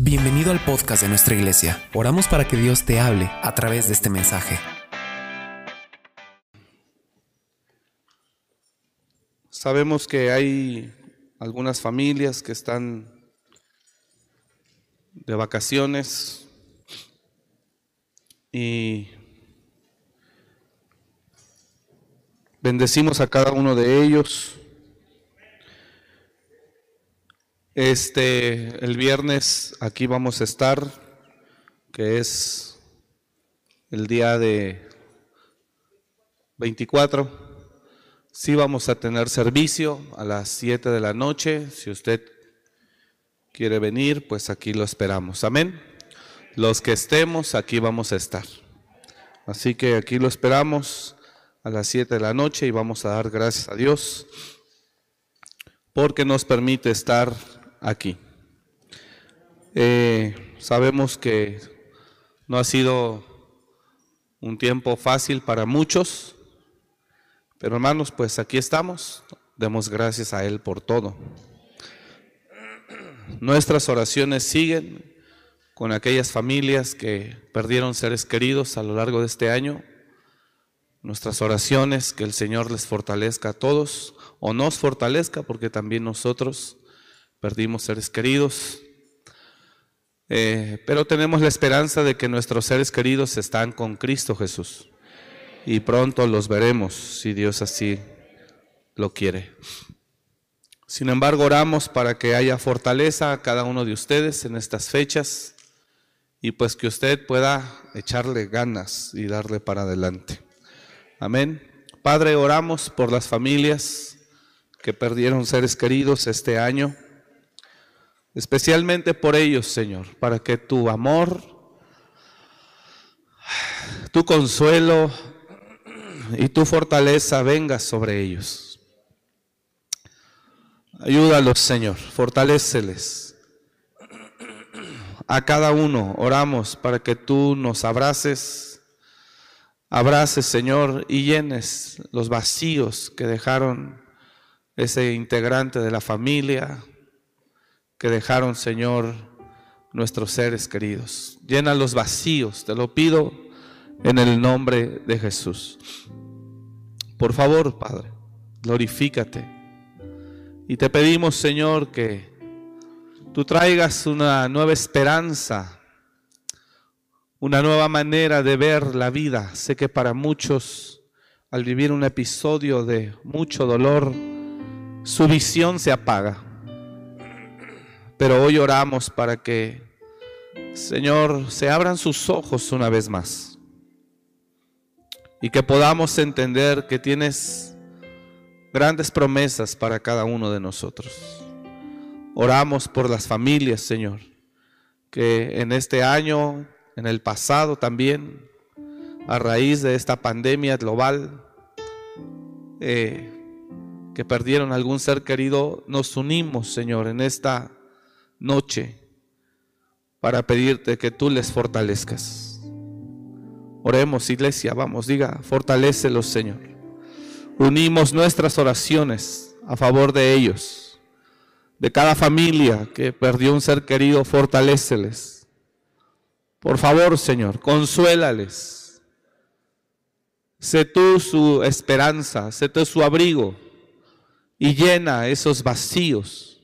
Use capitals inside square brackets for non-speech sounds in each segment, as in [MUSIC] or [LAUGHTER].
Bienvenido al podcast de nuestra iglesia. Oramos para que Dios te hable a través de este mensaje. Sabemos que hay algunas familias que están de vacaciones y bendecimos a cada uno de ellos. Este, el viernes aquí vamos a estar, que es el día de 24. Sí vamos a tener servicio a las 7 de la noche. Si usted quiere venir, pues aquí lo esperamos. Amén. Los que estemos, aquí vamos a estar. Así que aquí lo esperamos a las 7 de la noche y vamos a dar gracias a Dios porque nos permite estar aquí. Eh, sabemos que no ha sido un tiempo fácil para muchos, pero hermanos, pues aquí estamos. Demos gracias a Él por todo. Nuestras oraciones siguen con aquellas familias que perdieron seres queridos a lo largo de este año. Nuestras oraciones, que el Señor les fortalezca a todos, o nos fortalezca, porque también nosotros perdimos seres queridos, eh, pero tenemos la esperanza de que nuestros seres queridos están con Cristo Jesús y pronto los veremos si Dios así lo quiere. Sin embargo, oramos para que haya fortaleza a cada uno de ustedes en estas fechas y pues que usted pueda echarle ganas y darle para adelante. Amén. Padre, oramos por las familias que perdieron seres queridos este año especialmente por ellos, Señor, para que tu amor, tu consuelo y tu fortaleza venga sobre ellos. Ayúdalos, Señor, fortaléceles. A cada uno oramos para que tú nos abraces, abraces, Señor, y llenes los vacíos que dejaron ese integrante de la familia, que dejaron, Señor, nuestros seres queridos. Llena los vacíos, te lo pido en el nombre de Jesús. Por favor, Padre, glorifícate. Y te pedimos, Señor, que tú traigas una nueva esperanza, una nueva manera de ver la vida. Sé que para muchos, al vivir un episodio de mucho dolor, su visión se apaga. Pero hoy oramos para que, Señor, se abran sus ojos una vez más y que podamos entender que tienes grandes promesas para cada uno de nosotros. Oramos por las familias, Señor, que en este año, en el pasado también, a raíz de esta pandemia global, eh, que perdieron algún ser querido, nos unimos, Señor, en esta noche para pedirte que tú les fortalezcas. Oremos, iglesia, vamos, diga, fortalécelos, Señor. Unimos nuestras oraciones a favor de ellos, de cada familia que perdió un ser querido, fortaléceles. Por favor, Señor, consuélales. Sé tú su esperanza, sé tú su abrigo y llena esos vacíos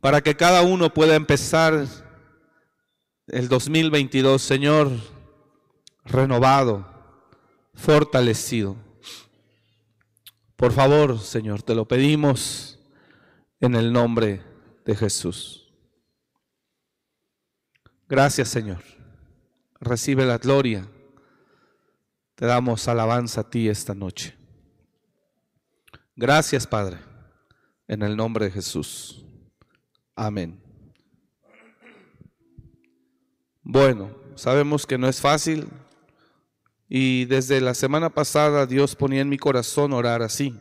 para que cada uno pueda empezar el 2022, Señor, renovado, fortalecido. Por favor, Señor, te lo pedimos en el nombre de Jesús. Gracias, Señor. Recibe la gloria. Te damos alabanza a ti esta noche. Gracias, Padre, en el nombre de Jesús. Amén. Bueno, sabemos que no es fácil y desde la semana pasada Dios ponía en mi corazón orar así.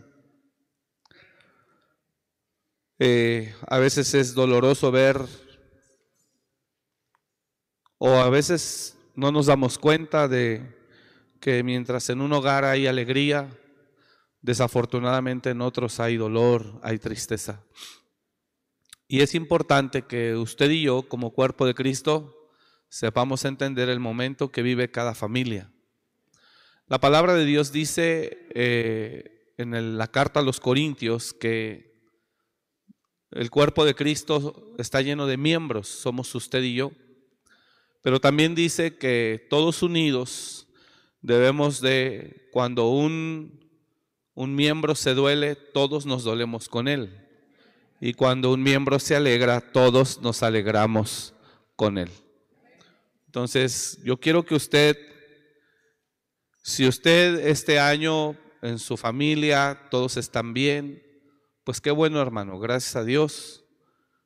Eh, a veces es doloroso ver o a veces no nos damos cuenta de que mientras en un hogar hay alegría, desafortunadamente en otros hay dolor, hay tristeza. Y es importante que usted y yo, como cuerpo de Cristo, sepamos entender el momento que vive cada familia. La palabra de Dios dice eh, en la carta a los Corintios que el cuerpo de Cristo está lleno de miembros, somos usted y yo, pero también dice que todos unidos debemos de, cuando un, un miembro se duele, todos nos dolemos con él. Y cuando un miembro se alegra, todos nos alegramos con él. Entonces, yo quiero que usted, si usted este año en su familia todos están bien, pues qué bueno hermano, gracias a Dios.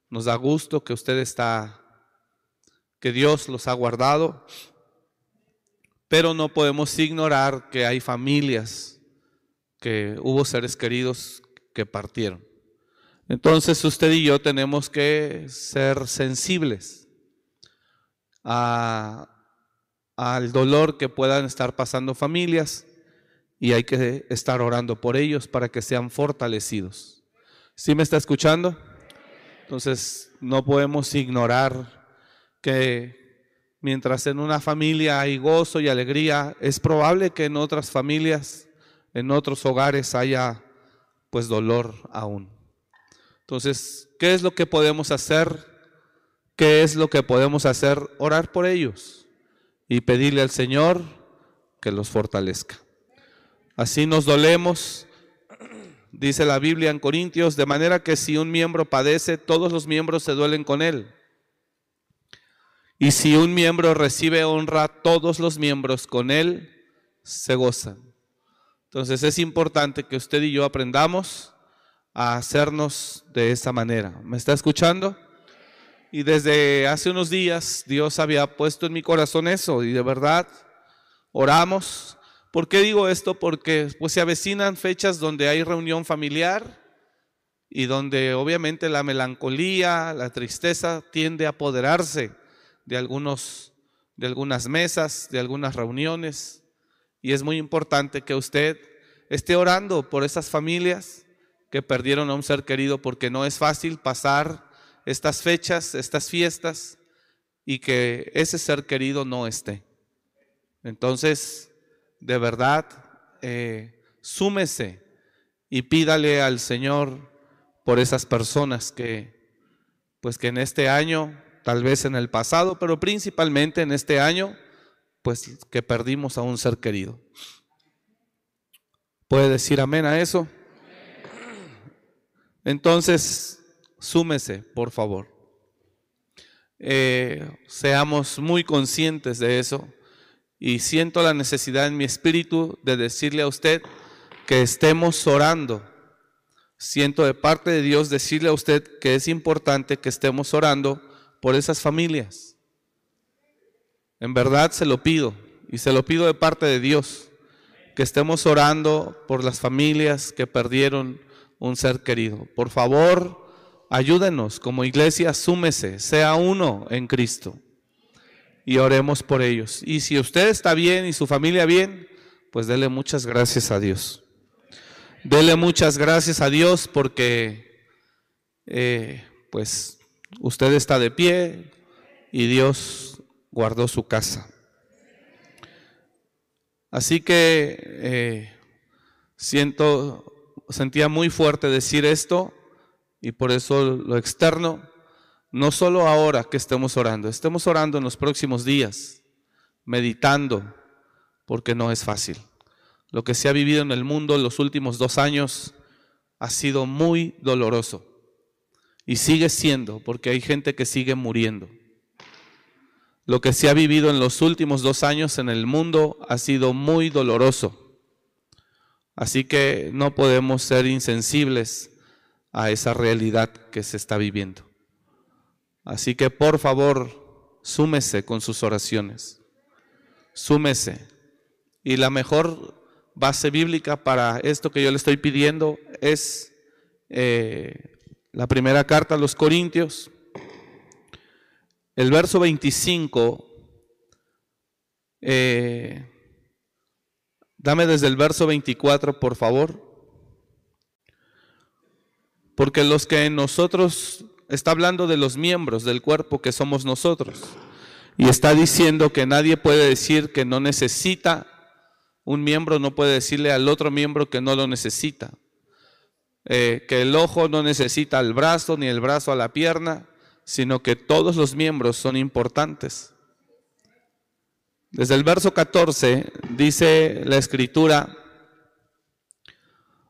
Nos da gusto que usted está, que Dios los ha guardado, pero no podemos ignorar que hay familias, que hubo seres queridos que partieron. Entonces usted y yo tenemos que ser sensibles al dolor que puedan estar pasando familias y hay que estar orando por ellos para que sean fortalecidos. ¿Sí me está escuchando? Entonces no podemos ignorar que mientras en una familia hay gozo y alegría, es probable que en otras familias, en otros hogares haya pues dolor aún. Entonces, ¿qué es lo que podemos hacer? ¿Qué es lo que podemos hacer? Orar por ellos y pedirle al Señor que los fortalezca. Así nos dolemos, dice la Biblia en Corintios, de manera que si un miembro padece, todos los miembros se duelen con él. Y si un miembro recibe honra, todos los miembros con él se gozan. Entonces es importante que usted y yo aprendamos a hacernos de esa manera. ¿Me está escuchando? Y desde hace unos días Dios había puesto en mi corazón eso y de verdad oramos. ¿Por qué digo esto? Porque pues se avecinan fechas donde hay reunión familiar y donde obviamente la melancolía, la tristeza tiende a apoderarse de algunos de algunas mesas, de algunas reuniones y es muy importante que usted esté orando por esas familias que perdieron a un ser querido porque no es fácil pasar estas fechas, estas fiestas y que ese ser querido no esté. Entonces, de verdad, eh, súmese y pídale al Señor por esas personas que, pues que en este año, tal vez en el pasado, pero principalmente en este año, pues que perdimos a un ser querido. ¿Puede decir amén a eso? Entonces, súmese, por favor. Eh, seamos muy conscientes de eso y siento la necesidad en mi espíritu de decirle a usted que estemos orando. Siento de parte de Dios decirle a usted que es importante que estemos orando por esas familias. En verdad se lo pido y se lo pido de parte de Dios, que estemos orando por las familias que perdieron un ser querido. Por favor, ayúdenos como iglesia, súmese, sea uno en Cristo y oremos por ellos. Y si usted está bien y su familia bien, pues dele muchas gracias a Dios. Dele muchas gracias a Dios porque eh, pues usted está de pie y Dios guardó su casa. Así que eh, siento sentía muy fuerte decir esto y por eso lo externo, no solo ahora que estemos orando, estemos orando en los próximos días, meditando, porque no es fácil. Lo que se ha vivido en el mundo en los últimos dos años ha sido muy doloroso y sigue siendo, porque hay gente que sigue muriendo. Lo que se ha vivido en los últimos dos años en el mundo ha sido muy doloroso. Así que no podemos ser insensibles a esa realidad que se está viviendo. Así que por favor, súmese con sus oraciones. Súmese. Y la mejor base bíblica para esto que yo le estoy pidiendo es eh, la primera carta a los Corintios, el verso 25. Eh, Dame desde el verso 24, por favor. Porque los que nosotros está hablando de los miembros del cuerpo que somos nosotros. Y está diciendo que nadie puede decir que no necesita, un miembro no puede decirle al otro miembro que no lo necesita. Eh, que el ojo no necesita al brazo ni el brazo a la pierna, sino que todos los miembros son importantes. Desde el verso 14 dice la escritura,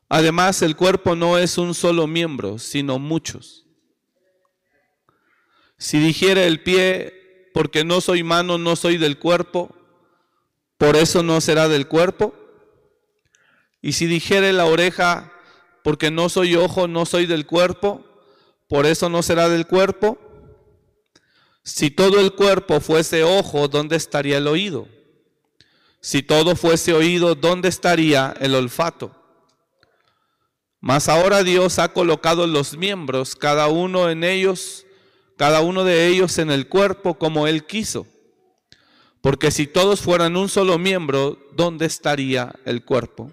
además el cuerpo no es un solo miembro, sino muchos. Si dijera el pie, porque no soy mano, no soy del cuerpo, por eso no será del cuerpo. Y si dijere la oreja, porque no soy ojo, no soy del cuerpo, por eso no será del cuerpo. Si todo el cuerpo fuese ojo, ¿dónde estaría el oído? Si todo fuese oído, ¿dónde estaría el olfato? Mas ahora Dios ha colocado los miembros, cada uno en ellos, cada uno de ellos en el cuerpo como Él quiso. Porque si todos fueran un solo miembro, ¿dónde estaría el cuerpo?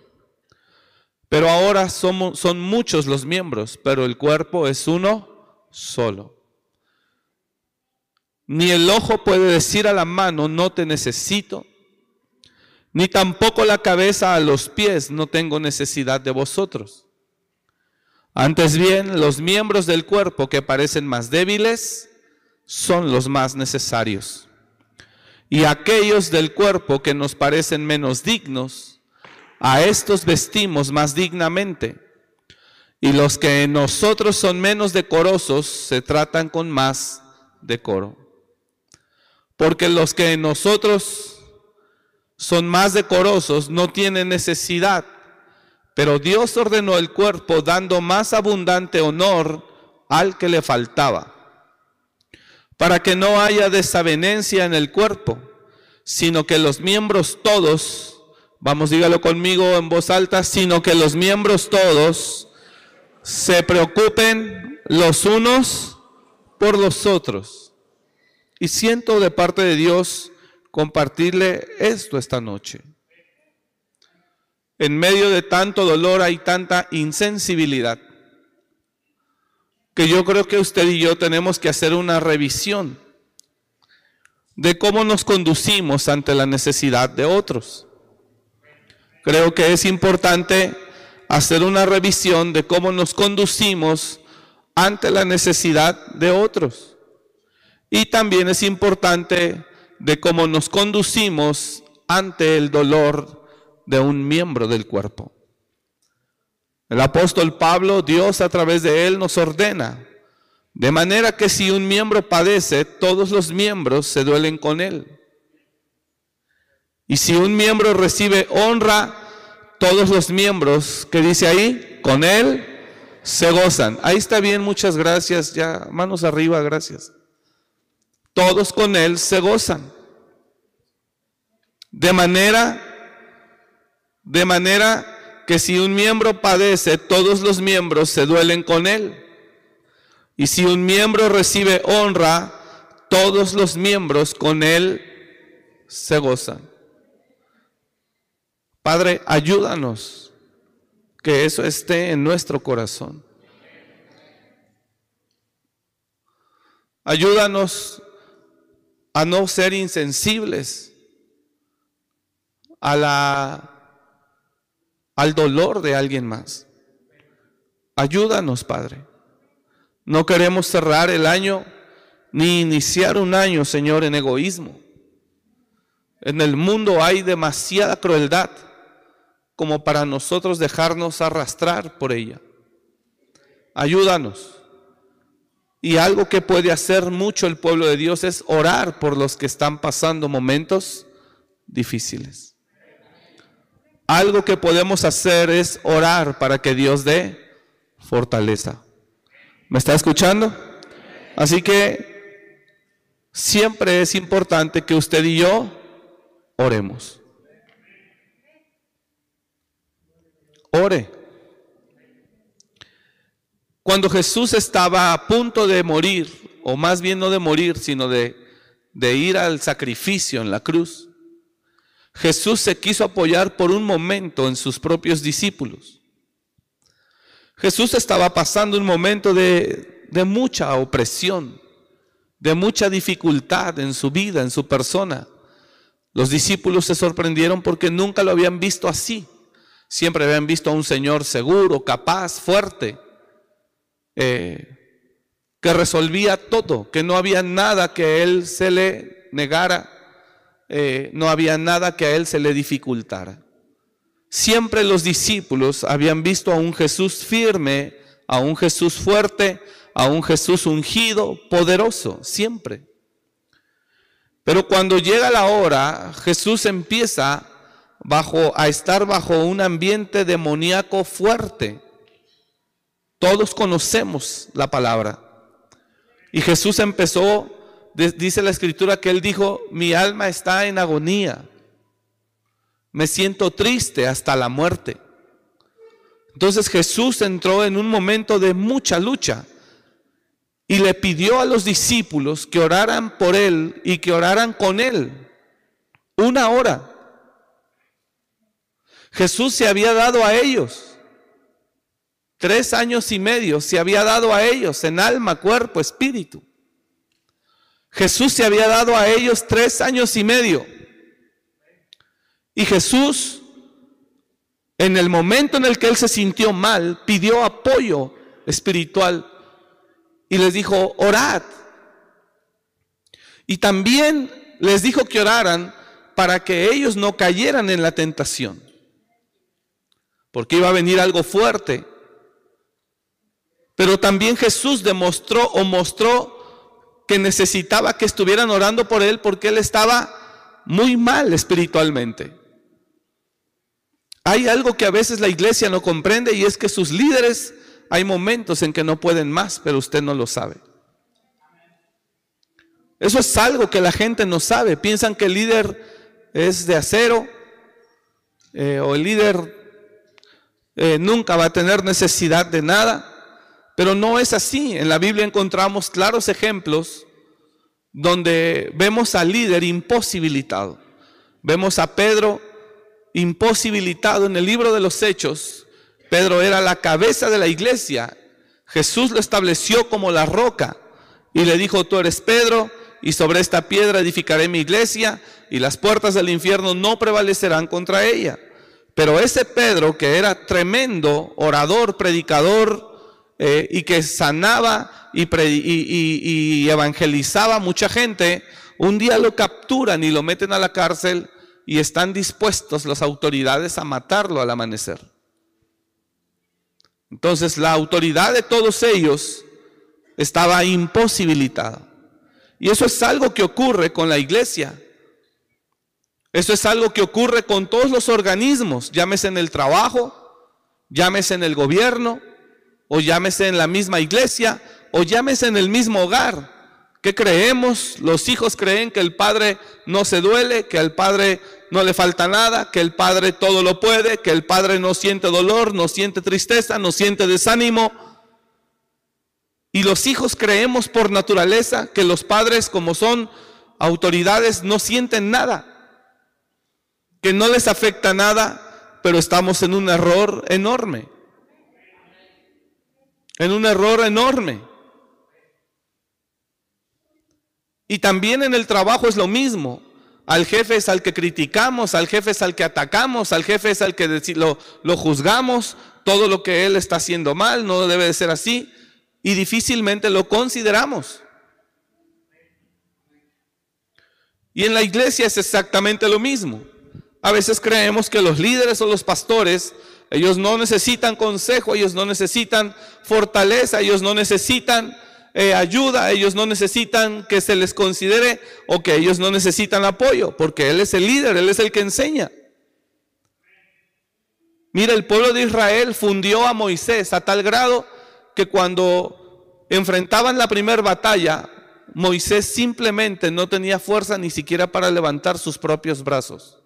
Pero ahora somos, son muchos los miembros, pero el cuerpo es uno solo. Ni el ojo puede decir a la mano, no te necesito, ni tampoco la cabeza a los pies, no tengo necesidad de vosotros. Antes bien, los miembros del cuerpo que parecen más débiles son los más necesarios. Y aquellos del cuerpo que nos parecen menos dignos, a estos vestimos más dignamente. Y los que en nosotros son menos decorosos se tratan con más decoro. Porque los que en nosotros son más decorosos, no tienen necesidad. Pero Dios ordenó el cuerpo dando más abundante honor al que le faltaba, para que no haya desavenencia en el cuerpo, sino que los miembros todos, vamos dígalo conmigo en voz alta, sino que los miembros todos se preocupen los unos por los otros. Y siento de parte de Dios compartirle esto esta noche. En medio de tanto dolor hay tanta insensibilidad que yo creo que usted y yo tenemos que hacer una revisión de cómo nos conducimos ante la necesidad de otros. Creo que es importante hacer una revisión de cómo nos conducimos ante la necesidad de otros. Y también es importante de cómo nos conducimos ante el dolor de un miembro del cuerpo. El apóstol Pablo, Dios a través de él nos ordena, de manera que si un miembro padece, todos los miembros se duelen con él. Y si un miembro recibe honra, todos los miembros, que dice ahí, con él se gozan. Ahí está bien, muchas gracias, ya manos arriba, gracias todos con él se gozan. De manera, de manera que si un miembro padece, todos los miembros se duelen con él. Y si un miembro recibe honra, todos los miembros con él se gozan. Padre, ayúdanos que eso esté en nuestro corazón. Ayúdanos a no ser insensibles a la, al dolor de alguien más. Ayúdanos, Padre. No queremos cerrar el año ni iniciar un año, Señor, en egoísmo. En el mundo hay demasiada crueldad como para nosotros dejarnos arrastrar por ella. Ayúdanos y algo que puede hacer mucho el pueblo de Dios es orar por los que están pasando momentos difíciles. Algo que podemos hacer es orar para que Dios dé fortaleza. ¿Me está escuchando? Así que siempre es importante que usted y yo oremos. Ore. Cuando Jesús estaba a punto de morir, o más bien no de morir, sino de, de ir al sacrificio en la cruz, Jesús se quiso apoyar por un momento en sus propios discípulos. Jesús estaba pasando un momento de, de mucha opresión, de mucha dificultad en su vida, en su persona. Los discípulos se sorprendieron porque nunca lo habían visto así. Siempre habían visto a un Señor seguro, capaz, fuerte, eh, que resolvía todo, que no había nada que Él se le negara, eh, no había nada que a Él se le dificultara. Siempre los discípulos habían visto a un Jesús firme, a un Jesús fuerte, a un Jesús ungido, poderoso, siempre. Pero cuando llega la hora, Jesús empieza bajo, a estar bajo un ambiente demoníaco fuerte. Todos conocemos la palabra. Y Jesús empezó, dice la escritura que él dijo, mi alma está en agonía. Me siento triste hasta la muerte. Entonces Jesús entró en un momento de mucha lucha y le pidió a los discípulos que oraran por él y que oraran con él una hora. Jesús se había dado a ellos. Tres años y medio se había dado a ellos en alma, cuerpo, espíritu. Jesús se había dado a ellos tres años y medio. Y Jesús, en el momento en el que él se sintió mal, pidió apoyo espiritual y les dijo, orad. Y también les dijo que oraran para que ellos no cayeran en la tentación. Porque iba a venir algo fuerte. Pero también Jesús demostró o mostró que necesitaba que estuvieran orando por él porque él estaba muy mal espiritualmente. Hay algo que a veces la iglesia no comprende y es que sus líderes hay momentos en que no pueden más, pero usted no lo sabe. Eso es algo que la gente no sabe. Piensan que el líder es de acero eh, o el líder eh, nunca va a tener necesidad de nada. Pero no es así. En la Biblia encontramos claros ejemplos donde vemos al líder imposibilitado. Vemos a Pedro imposibilitado en el libro de los Hechos Pedro era la cabeza de la iglesia. Jesús lo estableció como la roca y le dijo, tú eres Pedro y sobre esta piedra edificaré mi iglesia y las puertas del infierno no prevalecerán contra ella. Pero ese Pedro, que era tremendo orador, predicador eh, y que sanaba y, y evangelizaba a mucha gente, un día lo capturan y lo meten a la cárcel y están dispuestos las autoridades a matarlo al amanecer. Entonces la autoridad de todos ellos estaba imposibilitada. Y eso es algo que ocurre con la iglesia. Eso es algo que ocurre con todos los organismos, llámese en el trabajo, llámese en el gobierno, o llámese en la misma iglesia, o llámese en el mismo hogar. ¿Qué creemos? Los hijos creen que el padre no se duele, que al padre no le falta nada, que el padre todo lo puede, que el padre no siente dolor, no siente tristeza, no siente desánimo. Y los hijos creemos por naturaleza que los padres, como son autoridades, no sienten nada, que no les afecta nada, pero estamos en un error enorme. En un error enorme. Y también en el trabajo es lo mismo. Al jefe es al que criticamos, al jefe es al que atacamos, al jefe es al que lo, lo juzgamos, todo lo que él está haciendo mal, no debe de ser así, y difícilmente lo consideramos. Y en la iglesia es exactamente lo mismo. A veces creemos que los líderes o los pastores, ellos no necesitan consejo, ellos no necesitan fortaleza, ellos no necesitan eh, ayuda, ellos no necesitan que se les considere o que ellos no necesitan apoyo, porque Él es el líder, Él es el que enseña. Mira, el pueblo de Israel fundió a Moisés a tal grado que cuando enfrentaban la primera batalla, Moisés simplemente no tenía fuerza ni siquiera para levantar sus propios brazos.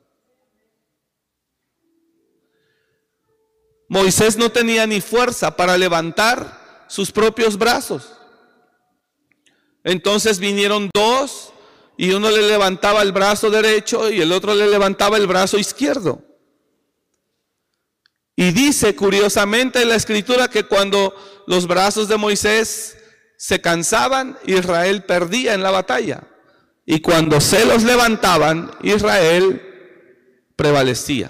Moisés no tenía ni fuerza para levantar sus propios brazos. Entonces vinieron dos y uno le levantaba el brazo derecho y el otro le levantaba el brazo izquierdo. Y dice curiosamente en la escritura que cuando los brazos de Moisés se cansaban, Israel perdía en la batalla. Y cuando se los levantaban, Israel prevalecía.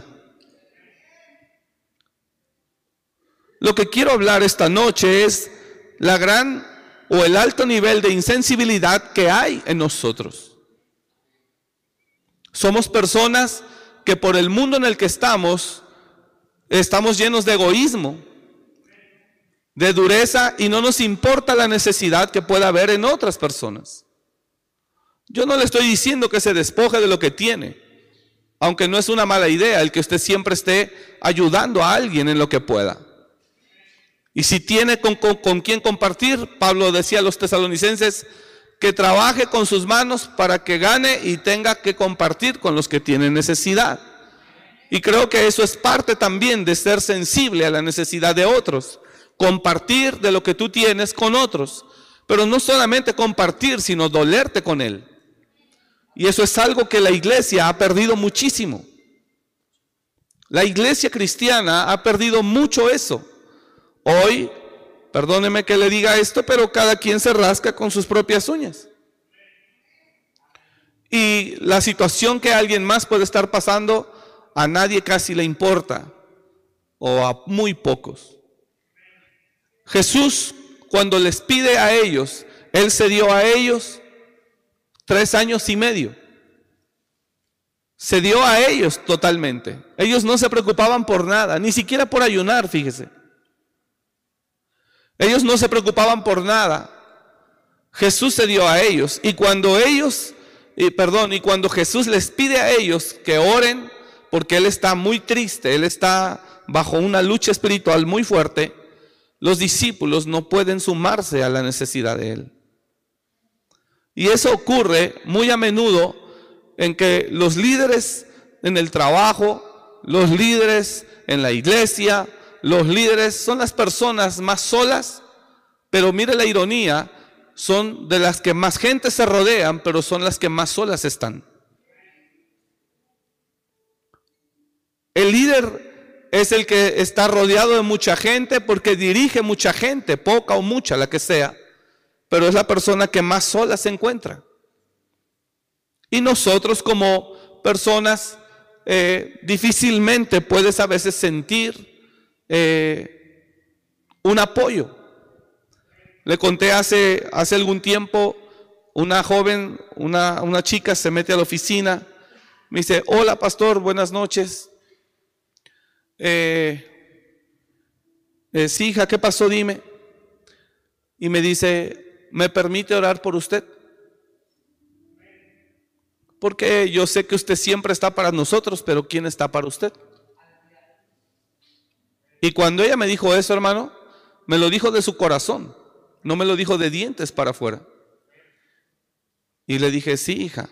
Lo que quiero hablar esta noche es la gran o el alto nivel de insensibilidad que hay en nosotros. Somos personas que por el mundo en el que estamos, estamos llenos de egoísmo, de dureza y no nos importa la necesidad que pueda haber en otras personas. Yo no le estoy diciendo que se despoje de lo que tiene, aunque no es una mala idea el que usted siempre esté ayudando a alguien en lo que pueda. Y si tiene con, quien compartir, Pablo decía a los tesalonicenses, que trabaje con sus manos para que gane y tenga que compartir con los que tienen necesidad. Y creo que eso es parte también de ser sensible a la necesidad de otros, compartir de lo que tú tienes con otros, pero no solamente compartir, sino dolerte con él. Y eso es algo que la iglesia ha perdido muchísimo. La iglesia cristiana ha perdido mucho eso. Hoy, perdóneme que le diga esto, pero cada quien se rasca con sus propias uñas. Y la situación que alguien más puede estar pasando, a nadie casi le importa, o a muy pocos. Jesús, cuando les pide a ellos, Él se dio a ellos tres años y medio. Se dio a ellos totalmente. Ellos no se preocupaban por nada, ni siquiera por ayunar, fíjese. Ellos no se preocupaban por nada. Jesús se dio a ellos. Y cuando ellos, y perdón, y cuando Jesús les pide a ellos que oren, porque Él está muy triste, Él está bajo una lucha espiritual muy fuerte, los discípulos no pueden sumarse a la necesidad de Él. Y eso ocurre muy a menudo en que los líderes en el trabajo, los líderes en la iglesia, los líderes son las personas más solas, pero mire la ironía, son de las que más gente se rodean, pero son las que más solas están. El líder es el que está rodeado de mucha gente porque dirige mucha gente, poca o mucha, la que sea, pero es la persona que más sola se encuentra. Y nosotros como personas eh, difícilmente puedes a veces sentir eh, un apoyo. Le conté hace, hace algún tiempo, una joven, una, una chica se mete a la oficina, me dice, hola pastor, buenas noches. Eh, hija, ¿qué pasó? Dime. Y me dice, ¿me permite orar por usted? Porque yo sé que usted siempre está para nosotros, pero ¿quién está para usted? Y cuando ella me dijo eso, hermano, me lo dijo de su corazón, no me lo dijo de dientes para afuera. Y le dije, sí, hija.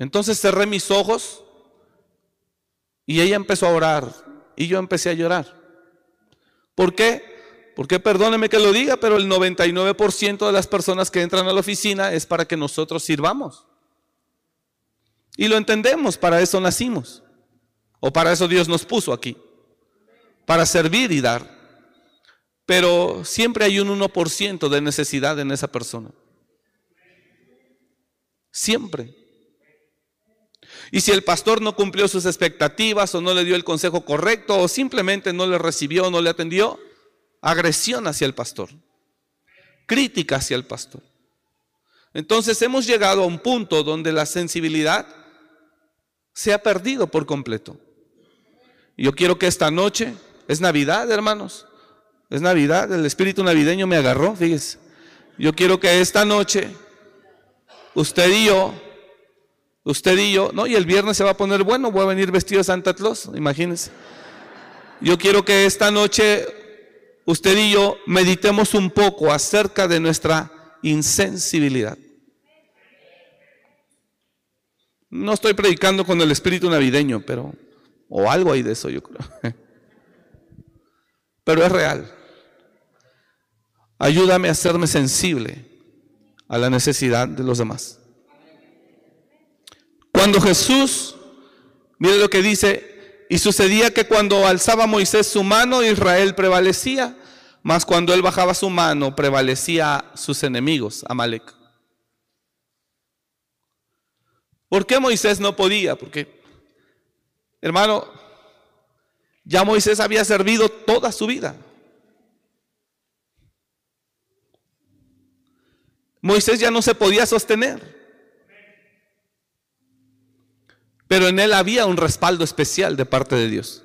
Entonces cerré mis ojos y ella empezó a orar y yo empecé a llorar. ¿Por qué? Porque perdóneme que lo diga, pero el 99% de las personas que entran a la oficina es para que nosotros sirvamos. Y lo entendemos, para eso nacimos. O para eso Dios nos puso aquí para servir y dar. Pero siempre hay un 1% de necesidad en esa persona. Siempre. Y si el pastor no cumplió sus expectativas o no le dio el consejo correcto o simplemente no le recibió o no le atendió, agresión hacia el pastor, crítica hacia el pastor. Entonces hemos llegado a un punto donde la sensibilidad se ha perdido por completo. Yo quiero que esta noche es Navidad, hermanos. Es Navidad. El espíritu navideño me agarró, fíjese. Yo quiero que esta noche, usted y yo, usted y yo, no, y el viernes se va a poner bueno, voy a venir vestido de Santa Claus, imagínense. Yo quiero que esta noche usted y yo meditemos un poco acerca de nuestra insensibilidad. No estoy predicando con el espíritu navideño, pero, o algo hay de eso, yo creo. [LAUGHS] pero es real. Ayúdame a hacerme sensible a la necesidad de los demás. Cuando Jesús, mire lo que dice, y sucedía que cuando alzaba Moisés su mano, Israel prevalecía. mas cuando él bajaba su mano prevalecía sus enemigos, Amalek. ¿Por qué Moisés no podía? Porque, hermano, ya Moisés había servido toda su vida. Moisés ya no se podía sostener. Pero en él había un respaldo especial de parte de Dios.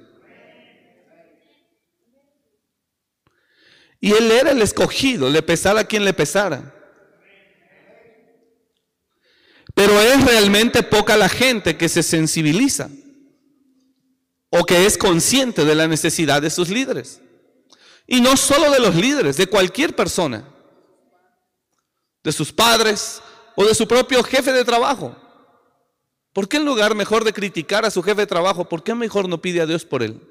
Y él era el escogido, le pesara quien le pesara. Pero es realmente poca la gente que se sensibiliza o que es consciente de la necesidad de sus líderes. Y no solo de los líderes, de cualquier persona, de sus padres o de su propio jefe de trabajo. ¿Por qué en lugar mejor de criticar a su jefe de trabajo, por qué mejor no pide a Dios por él?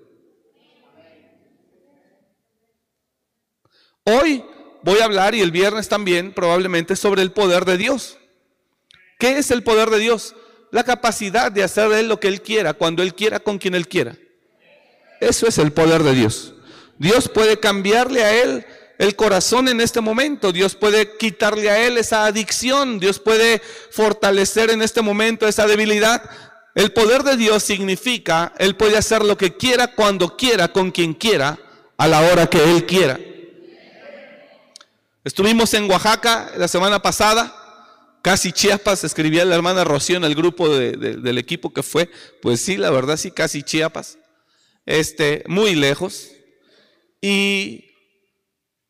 Hoy voy a hablar y el viernes también probablemente sobre el poder de Dios. ¿Qué es el poder de Dios? La capacidad de hacer de Él lo que Él quiera, cuando Él quiera, con quien Él quiera. Eso es el poder de Dios. Dios puede cambiarle a Él el corazón en este momento. Dios puede quitarle a Él esa adicción. Dios puede fortalecer en este momento esa debilidad. El poder de Dios significa, Él puede hacer lo que quiera, cuando quiera, con quien quiera, a la hora que Él quiera. Estuvimos en Oaxaca la semana pasada, casi Chiapas, escribía la hermana Rocío en el grupo del equipo que fue, pues sí, la verdad sí, casi Chiapas, este, muy lejos. Y,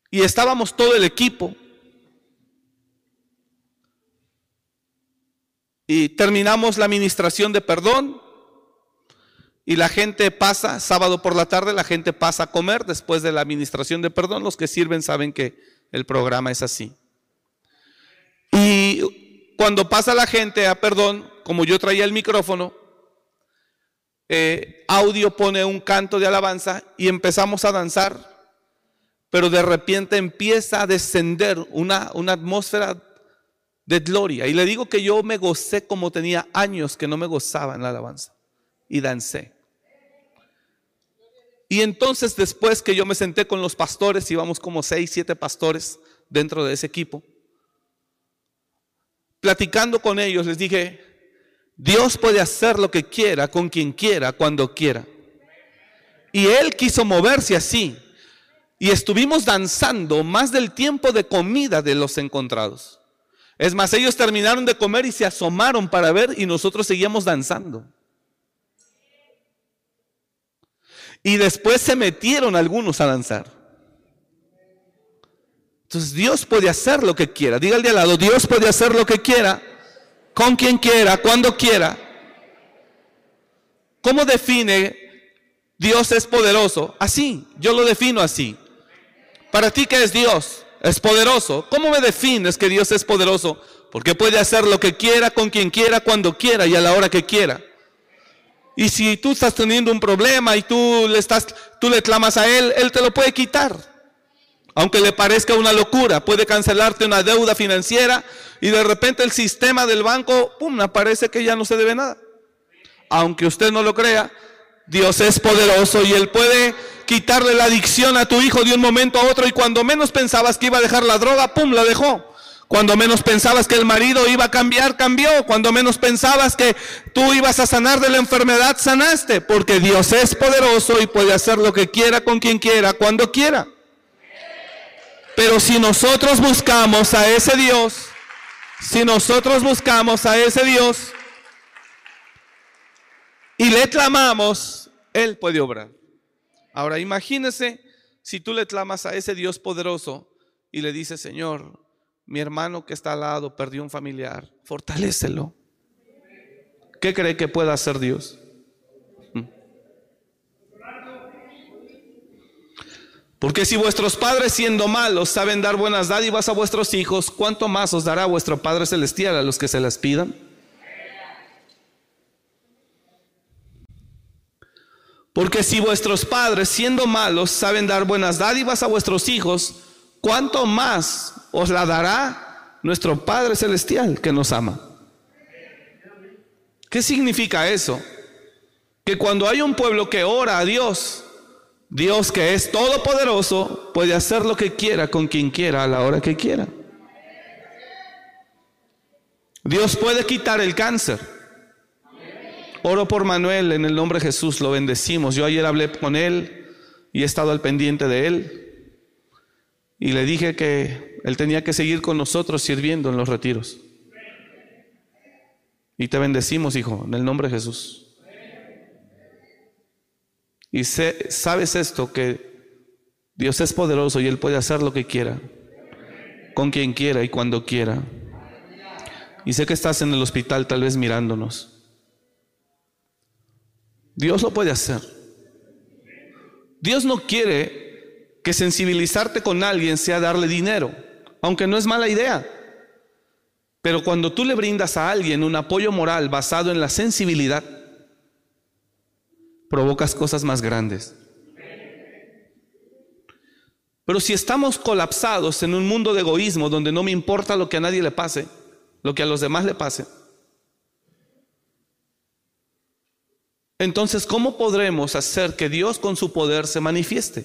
y estábamos todo el equipo. Y terminamos la administración de perdón. Y la gente pasa, sábado por la tarde, la gente pasa a comer después de la administración de perdón. Los que sirven saben que el programa es así. Y cuando pasa la gente a perdón, como yo traía el micrófono, eh, audio pone un canto de alabanza y empezamos a danzar, pero de repente empieza a descender una, una atmósfera de gloria. Y le digo que yo me gocé como tenía años que no me gozaba en la alabanza. Y dancé. Y entonces después que yo me senté con los pastores, íbamos como seis, siete pastores dentro de ese equipo, platicando con ellos, les dije, Dios puede hacer lo que quiera, con quien quiera, cuando quiera. Y Él quiso moverse así. Y estuvimos danzando más del tiempo de comida de los encontrados. Es más, ellos terminaron de comer y se asomaron para ver y nosotros seguíamos danzando. Y después se metieron algunos a danzar. Dios puede hacer lo que quiera. Dígale al lado, Dios puede hacer lo que quiera, con quien quiera, cuando quiera. ¿Cómo define Dios es poderoso? Así, yo lo defino así. Para ti, ¿qué es Dios? Es poderoso. ¿Cómo me defines que Dios es poderoso? Porque puede hacer lo que quiera, con quien quiera, cuando quiera y a la hora que quiera. Y si tú estás teniendo un problema y tú le, estás, tú le clamas a Él, Él te lo puede quitar. Aunque le parezca una locura, puede cancelarte una deuda financiera y de repente el sistema del banco, pum, aparece que ya no se debe nada. Aunque usted no lo crea, Dios es poderoso y Él puede quitarle la adicción a tu hijo de un momento a otro y cuando menos pensabas que iba a dejar la droga, pum, la dejó. Cuando menos pensabas que el marido iba a cambiar, cambió. Cuando menos pensabas que tú ibas a sanar de la enfermedad, sanaste. Porque Dios es poderoso y puede hacer lo que quiera con quien quiera, cuando quiera. Pero si nosotros buscamos a ese Dios, si nosotros buscamos a ese Dios y le clamamos, Él puede obrar. Ahora imagínese si tú le clamas a ese Dios poderoso y le dices, Señor, mi hermano que está al lado perdió un familiar, fortalécelo. ¿Qué cree que pueda hacer Dios? Porque si vuestros padres siendo malos saben dar buenas dádivas a vuestros hijos, ¿cuánto más os dará vuestro Padre Celestial a los que se las pidan? Porque si vuestros padres siendo malos saben dar buenas dádivas a vuestros hijos, ¿cuánto más os la dará nuestro Padre Celestial que nos ama. ¿Qué significa eso? Que cuando hay un pueblo que ora a Dios, Dios que es todopoderoso puede hacer lo que quiera con quien quiera a la hora que quiera. Dios puede quitar el cáncer. Oro por Manuel en el nombre de Jesús, lo bendecimos. Yo ayer hablé con él y he estado al pendiente de él. Y le dije que él tenía que seguir con nosotros sirviendo en los retiros. Y te bendecimos, hijo, en el nombre de Jesús. Y sabes esto, que Dios es poderoso y Él puede hacer lo que quiera, con quien quiera y cuando quiera. Y sé que estás en el hospital tal vez mirándonos. Dios lo puede hacer. Dios no quiere que sensibilizarte con alguien sea darle dinero, aunque no es mala idea. Pero cuando tú le brindas a alguien un apoyo moral basado en la sensibilidad, provocas cosas más grandes. Pero si estamos colapsados en un mundo de egoísmo donde no me importa lo que a nadie le pase, lo que a los demás le pase. Entonces, ¿cómo podremos hacer que Dios con su poder se manifieste?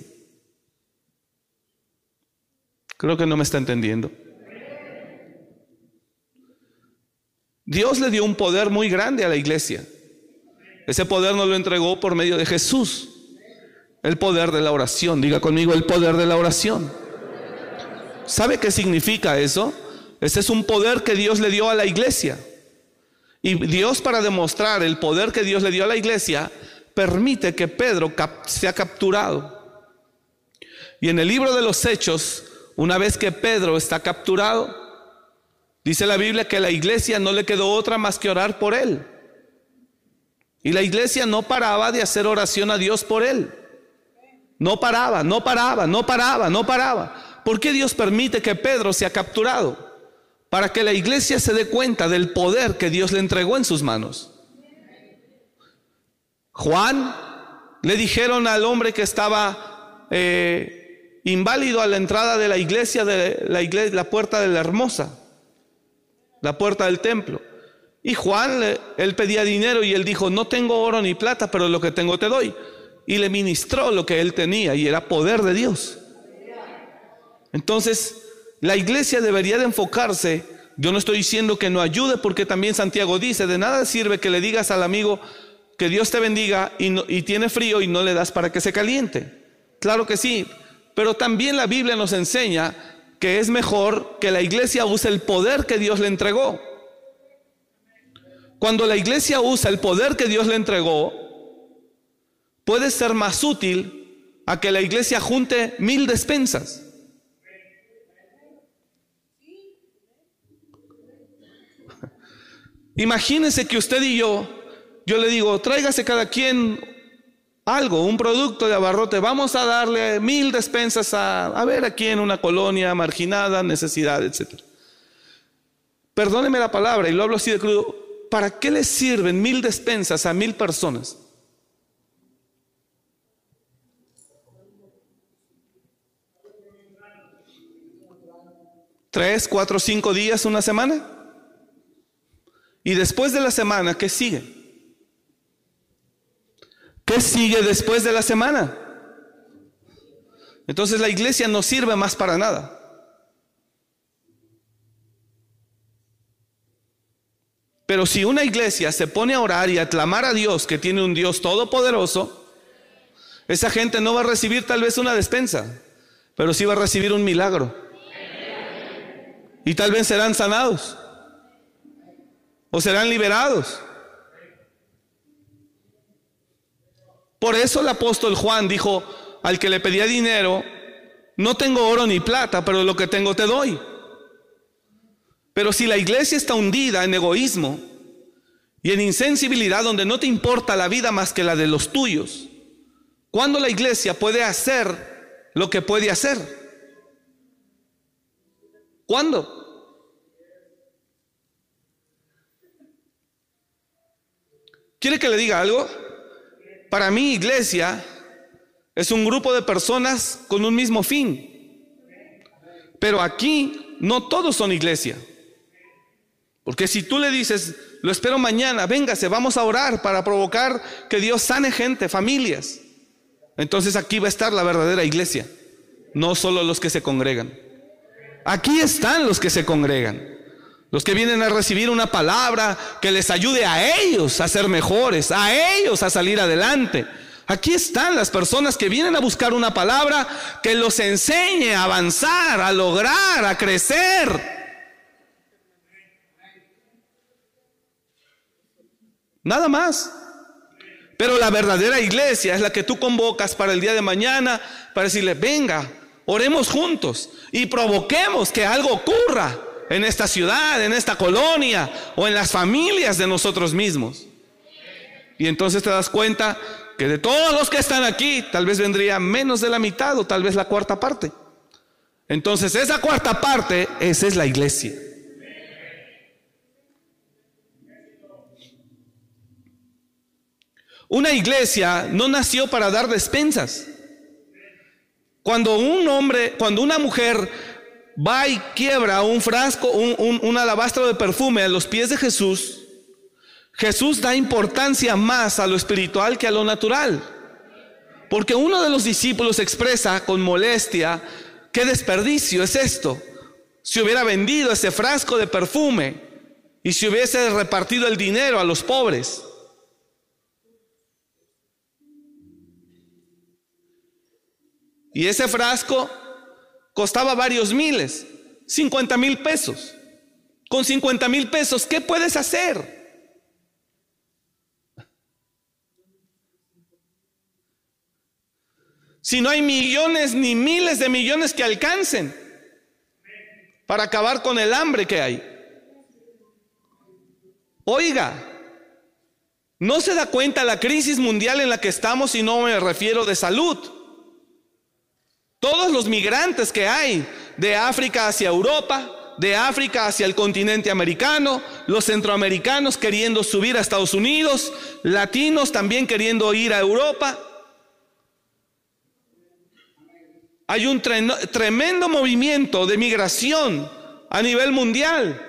Creo que no me está entendiendo. Dios le dio un poder muy grande a la iglesia. Ese poder nos lo entregó por medio de Jesús. El poder de la oración. Diga conmigo el poder de la oración. ¿Sabe qué significa eso? Ese es un poder que Dios le dio a la iglesia. Y Dios para demostrar el poder que Dios le dio a la iglesia, permite que Pedro sea capturado. Y en el libro de los Hechos, una vez que Pedro está capturado, dice la Biblia que la iglesia no le quedó otra más que orar por él. Y la iglesia no paraba de hacer oración a Dios por él. No paraba, no paraba, no paraba, no paraba. ¿Por qué Dios permite que Pedro sea capturado? para que la iglesia se dé cuenta del poder que Dios le entregó en sus manos. Juan le dijeron al hombre que estaba eh, inválido a la entrada de la iglesia, de la, iglesia, la puerta de la hermosa, la puerta del templo. Y Juan, él pedía dinero y él dijo, no tengo oro ni plata, pero lo que tengo te doy. Y le ministró lo que él tenía y era poder de Dios. Entonces, la iglesia debería de enfocarse, yo no estoy diciendo que no ayude porque también Santiago dice, de nada sirve que le digas al amigo que Dios te bendiga y, tiene frío y no le das para que se caliente. Claro que sí, pero también la Biblia nos enseña que es mejor que la iglesia use el poder que Dios le entregó. Cuando la iglesia usa el poder que Dios le entregó, puede ser más útil a que la iglesia junte mil despensas. Imagínense que usted y yo, yo le digo, tráigase cada quien algo, un producto de abarrote, vamos a darle mil despensas a, a ver aquí en una colonia marginada, necesidad, etc. Perdóneme la palabra y lo hablo así de crudo, ¿para qué le sirven mil despensas a mil personas? ¿Tres, cuatro, cinco días, una semana? Y después de la semana, ¿qué sigue? ¿Qué sigue después de la semana? Entonces la iglesia no sirve más para nada. Pero si una iglesia se pone a orar y a clamar a Dios, que tiene un Dios todopoderoso, esa gente no va a recibir tal vez una despensa, pero sí va a recibir un milagro. Y tal vez serán sanados o serán liberados. Por eso el apóstol Juan dijo al que le pedía dinero, no tengo oro ni plata, pero lo que tengo te doy. Pero si la iglesia está hundida en egoísmo y en insensibilidad donde no te importa la vida más que la de los tuyos, ¿cuándo la iglesia puede hacer lo que puede hacer? ¿Cuándo? ¿Quiere que le diga algo? Para mí, iglesia es un grupo de personas con un mismo fin. Pero aquí no todos son iglesia. Porque si tú le dices, lo espero mañana, véngase, vamos a orar para provocar que Dios sane gente, familias. Entonces aquí va a estar la verdadera iglesia, no solo los que se congregan. Aquí están los que se congregan. Los que vienen a recibir una palabra que les ayude a ellos a ser mejores, a ellos a salir adelante. Aquí están las personas que vienen a buscar una palabra que los enseñe a avanzar, a lograr, a crecer. Nada más. Pero la verdadera iglesia es la que tú convocas para el día de mañana, para decirle, venga, oremos juntos y provoquemos que algo ocurra en esta ciudad, en esta colonia o en las familias de nosotros mismos. Y entonces te das cuenta que de todos los que están aquí, tal vez vendría menos de la mitad o tal vez la cuarta parte. Entonces esa cuarta parte, esa es la iglesia. Una iglesia no nació para dar despensas. Cuando un hombre, cuando una mujer va y quiebra un frasco, un, alabastro de perfume a los pies de Jesús, Jesús da importancia más a lo espiritual que a lo natural. Porque uno de los discípulos expresa con molestia, ¿qué desperdicio es esto? Si hubiera vendido ese frasco de perfume y si hubiese repartido el dinero a los pobres. Y ese frasco costaba varios miles, 50 mil pesos. Con 50 mil pesos, ¿qué puedes hacer? Si no hay millones ni miles de millones que alcancen para acabar con el hambre que hay. Oiga, ¿no se da cuenta la crisis mundial en la que estamos y no me refiero de salud? Todos los migrantes que hay de África hacia Europa, de África hacia el continente americano, los centroamericanos queriendo subir a Estados Unidos, latinos también queriendo ir a Europa. Hay un tremendo movimiento de migración a nivel mundial.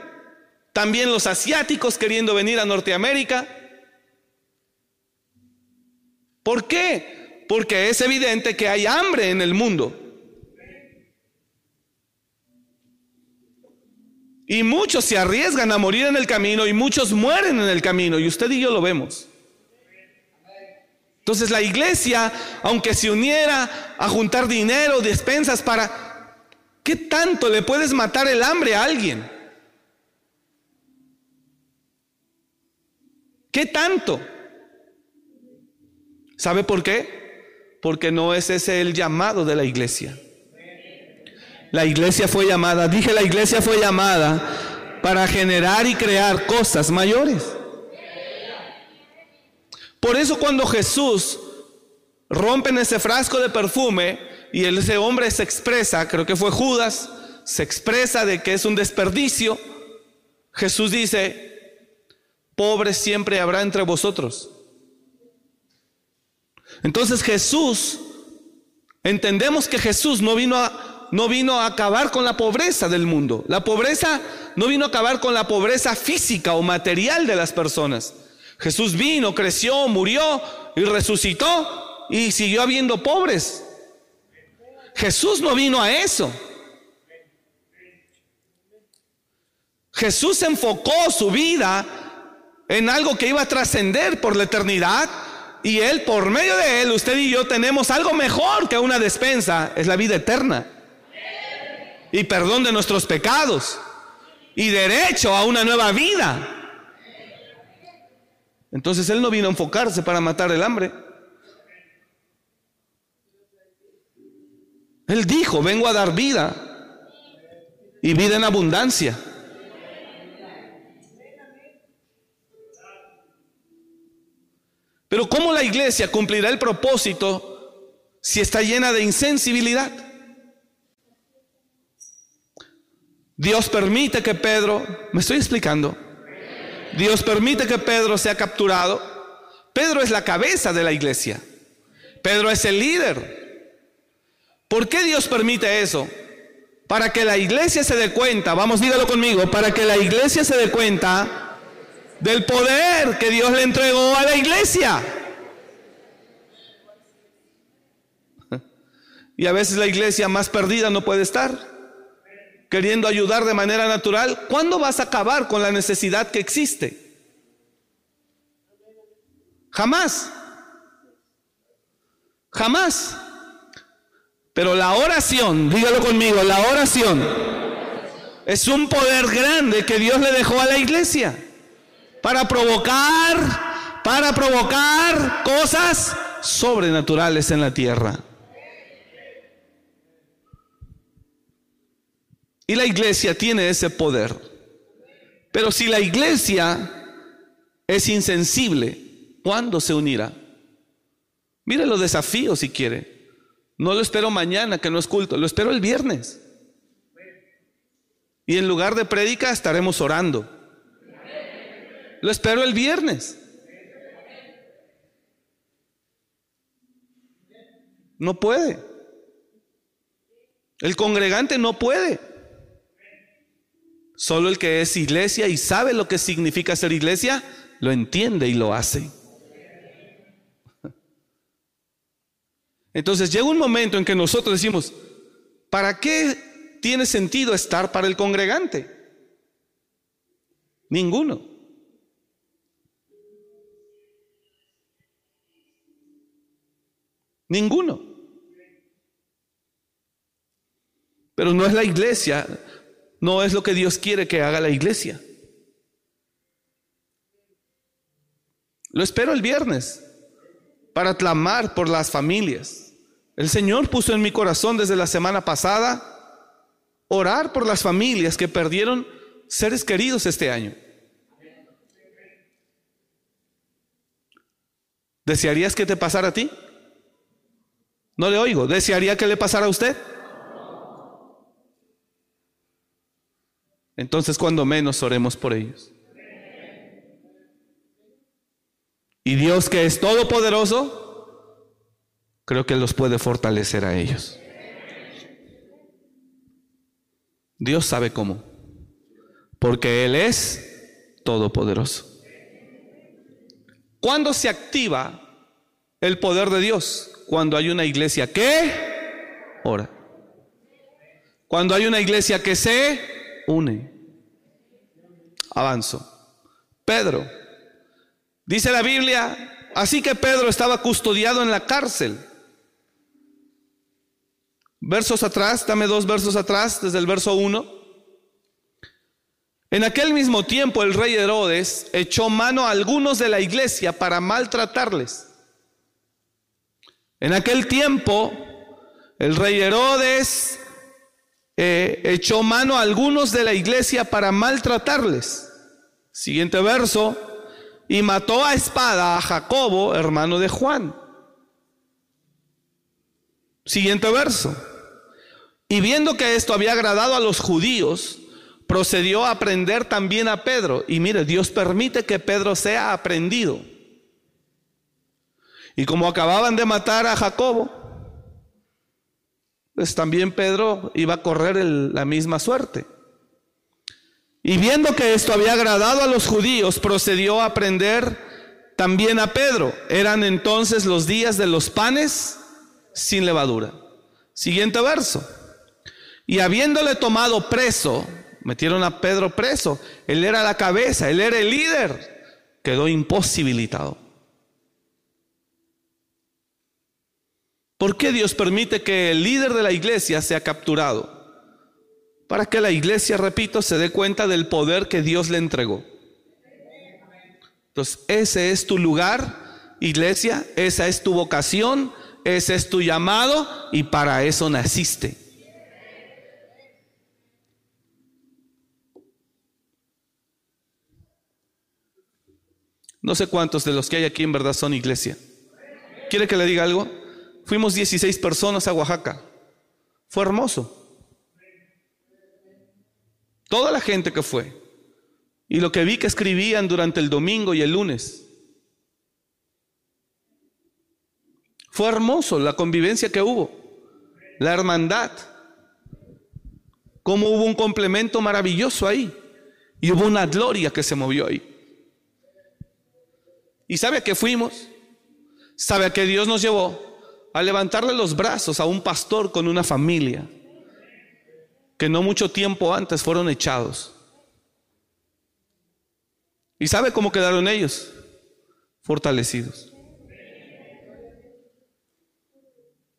También los asiáticos queriendo venir a Norteamérica. ¿Por qué? Porque es evidente que hay hambre en el mundo. Y muchos se arriesgan a morir en el camino y muchos mueren en el camino. Y usted y yo lo vemos. Entonces la iglesia, aunque se uniera a juntar dinero, despensas para... ¿Qué tanto le puedes matar el hambre a alguien? ¿Qué tanto? ¿Sabe por qué? Porque no es ese el llamado de la iglesia. La iglesia fue llamada, dije la iglesia fue llamada para generar y crear cosas mayores. Por eso cuando Jesús rompe en ese frasco de perfume y ese hombre se expresa, creo que fue Judas, se expresa de que es un desperdicio, Jesús dice, pobres siempre habrá entre vosotros. Entonces Jesús, entendemos que Jesús no vino a no vino a acabar con la pobreza del mundo. La pobreza no vino a acabar con la pobreza física o material de las personas. Jesús vino, creció, murió y resucitó y siguió habiendo pobres. Jesús no vino a eso. Jesús enfocó su vida en algo que iba a trascender por la eternidad y Él, por medio de Él, usted y yo tenemos algo mejor que una despensa, es la vida eterna y perdón de nuestros pecados y derecho a una nueva vida. Entonces Él no vino a enfocarse para matar el hambre. Él dijo, vengo a dar vida y vida en abundancia. Pero ¿cómo la iglesia cumplirá el propósito si está llena de insensibilidad? Dios permite que Pedro, me estoy explicando, Dios permite que Pedro sea capturado. Pedro es la cabeza de la iglesia. Pedro es el líder. ¿Por qué Dios permite eso? Para que la iglesia se dé cuenta, vamos, dígalo conmigo, para que la iglesia se dé cuenta del poder que Dios le entregó a la iglesia. [LAUGHS] Y a veces la iglesia más perdida no puede estar, queriendo ayudar de manera natural. ¿Cuándo vas a acabar con la necesidad que existe? Jamás. Jamás. Pero la oración, dígalo conmigo, la oración es un poder grande que Dios le dejó a la iglesia para provocar, para provocar cosas sobrenaturales en la tierra. Y la iglesia tiene ese poder. Pero si la iglesia es insensible, ¿cuándo se unirá? Mire los desafíos si quiere. No lo espero mañana, que no es culto, lo espero el viernes. Y en lugar de prédica estaremos orando. Lo espero el viernes. No puede. El congregante no puede. Solo el que es iglesia y sabe lo que significa ser iglesia, lo entiende y lo hace. Entonces llega un momento en que nosotros decimos, ¿para qué tiene sentido estar para el congregante? Ninguno. Ninguno. Pero no es la iglesia, no es lo que Dios quiere que haga la iglesia. Lo espero el viernes para clamar por las familias. El Señor puso en mi corazón desde la semana pasada orar por las familias que perdieron seres queridos este año. ¿Desearías que te pasara a ti? No le oigo. ¿Desearía que le pasara a usted? Entonces, cuando menos oremos por ellos. Y Dios que es todopoderoso, creo que los puede fortalecer a ellos. Dios sabe cómo, porque Él es todopoderoso. ¿Cuándo se activa el poder de Dios? Cuando hay una iglesia que ora. Cuando hay una iglesia que se une. Avanzo. Pedro Dice la Biblia, así que Pedro estaba custodiado en la cárcel. Versos atrás, dame dos versos atrás, desde el verso 1. En aquel mismo tiempo el rey Herodes echó mano a algunos de la iglesia para maltratarles. En aquel tiempo el rey Herodes eh, echó mano a algunos de la iglesia para maltratarles. Siguiente verso y mató a espada a Jacobo, hermano de Juan. Siguiente verso. Y viendo que esto había agradado a los judíos, procedió a aprender también a Pedro. Y mire, Dios permite que Pedro sea aprendido. Y como acababan de matar a Jacobo, pues también Pedro iba a correr la misma suerte. Y viendo que esto había agradado a los judíos, procedió a aprender también a Pedro. Eran entonces los días de los panes sin levadura. Siguiente verso. Y habiéndole tomado preso, metieron a Pedro preso. Él era la cabeza, él era el líder. Quedó imposibilitado. ¿Por qué Dios permite que el líder de la iglesia sea capturado? para que la iglesia, repito, se dé cuenta del poder que Dios le entregó. Entonces, ese es tu lugar, iglesia, esa es tu vocación, ese es tu llamado y para eso naciste. No sé cuántos de los que hay aquí en verdad son iglesia. ¿Quiere que le diga algo? Fuimos 16 personas a Oaxaca. Fue hermoso. Toda la gente que fue. Y lo que vi que escribían durante el domingo y el lunes. Fue hermoso la convivencia que hubo, la hermandad, cómo hubo un complemento maravilloso ahí y hubo una gloria que se movió ahí. ¿Y sabe a qué fuimos? ¿Sabe a qué Dios nos llevó? A levantarle los brazos a un pastor con una familia que no mucho tiempo antes fueron echados. ¿Y sabe cómo quedaron ellos? Fortalecidos.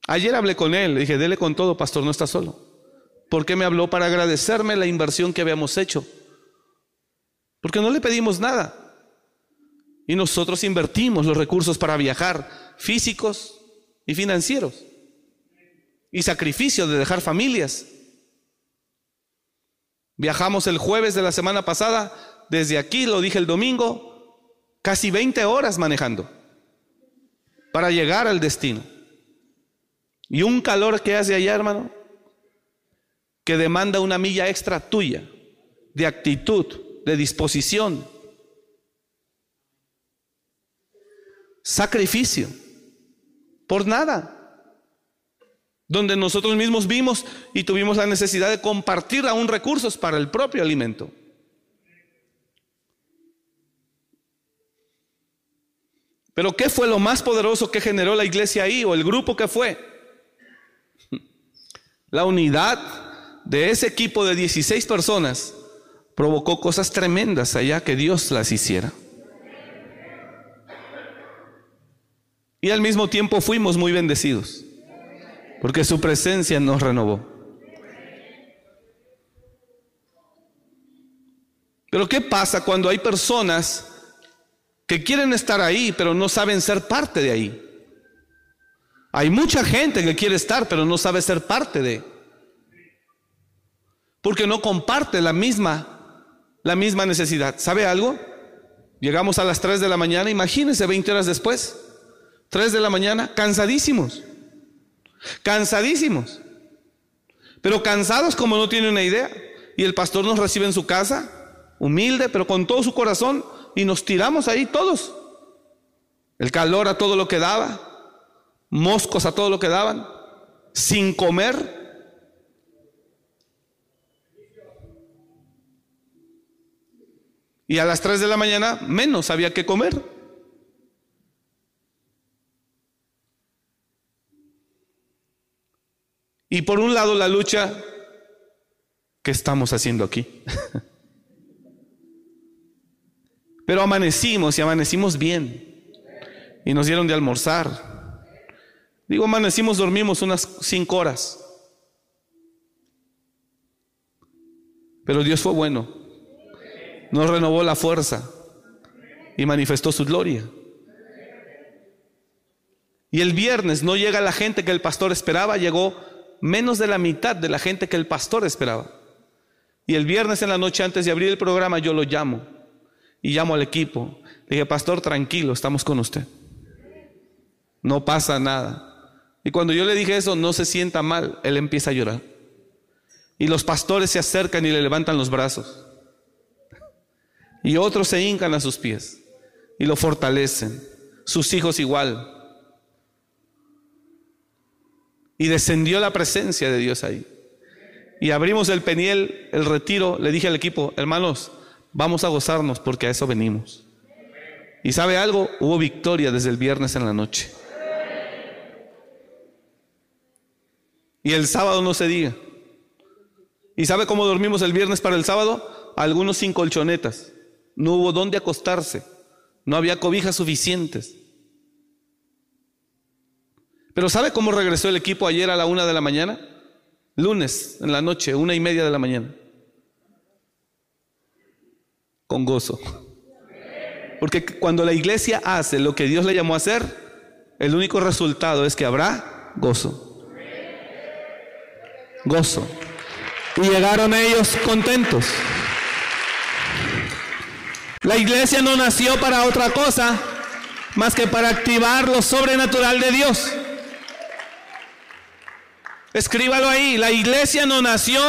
Ayer hablé con él, le dije, dele con todo, pastor, no está solo. Porque me habló para agradecerme la inversión que habíamos hecho. Porque no le pedimos nada. Y nosotros invertimos los recursos para viajar, físicos y financieros. Y sacrificio de dejar familias. Viajamos el jueves de la semana pasada, desde aquí, lo dije el domingo, casi 20 horas manejando para llegar al destino. Y un calor que hace allá, hermano, que demanda una milla extra tuya, de actitud, de disposición, sacrificio, por nada. Donde nosotros mismos vimos y tuvimos la necesidad de compartir aún recursos para el propio alimento. Pero ¿qué fue lo más poderoso que generó la iglesia ahí o el grupo que fue? [LAUGHS] La unidad de ese equipo de 16 personas provocó cosas tremendas allá que Dios las hiciera. Y al mismo tiempo fuimos muy bendecidos, porque su presencia nos renovó. Pero ¿qué pasa cuando hay personas que quieren estar ahí, pero no saben ser parte de ahí? Hay mucha gente que quiere estar, pero no sabe ser parte de. Porque no comparte la misma, la misma necesidad. ¿Sabe algo? Llegamos a las 3 de la mañana, imagínense 20 horas después. 3 de la mañana, cansadísimos. Cansadísimos. Pero cansados como no tiene una idea. Y el pastor nos recibe en su casa, humilde, pero con todo su corazón, y nos tiramos ahí todos. El calor a todo lo que daba, moscos a todo lo que daban, sin comer. Y a las 3 de la mañana menos había que comer. Y por un lado la lucha que estamos haciendo aquí. [LAUGHS] Pero amanecimos y amanecimos bien. Y nos dieron de almorzar. Digo, amanecimos, dormimos unas cinco horas. Pero Dios fue bueno. Nos renovó la fuerza y manifestó su gloria. Y el viernes no llega la gente que el pastor esperaba, llegó menos de la mitad de la gente que el pastor esperaba. Y el viernes en la noche antes de abrir el programa yo lo llamo y llamo al equipo. Dije, pastor, tranquilo, estamos con usted. No pasa nada. Y cuando yo le dije eso, no se sienta mal, él empieza a llorar. Y los pastores se acercan y le levantan los brazos. Y otros se hincan a sus pies y lo fortalecen. Sus hijos igual. Y descendió la presencia de Dios ahí. Y abrimos el peniel, el retiro. Le dije al equipo, hermanos, vamos a gozarnos porque a eso venimos. Y sabe algo, hubo victoria desde el viernes en la noche. Y el sábado no se diga. ¿Y sabe cómo dormimos el viernes para el sábado? Algunos sin colchonetas. No hubo dónde acostarse. No había cobijas suficientes. Pero ¿sabe cómo regresó el equipo ayer a la una de la mañana? Lunes, en la noche, una y media de la mañana. Con gozo. Porque cuando la iglesia hace lo que Dios le llamó a hacer, el único resultado es que habrá gozo. Gozo. Y llegaron ellos contentos. La iglesia no nació para otra cosa más que para activar lo sobrenatural de Dios. Escríbalo ahí. La iglesia no nació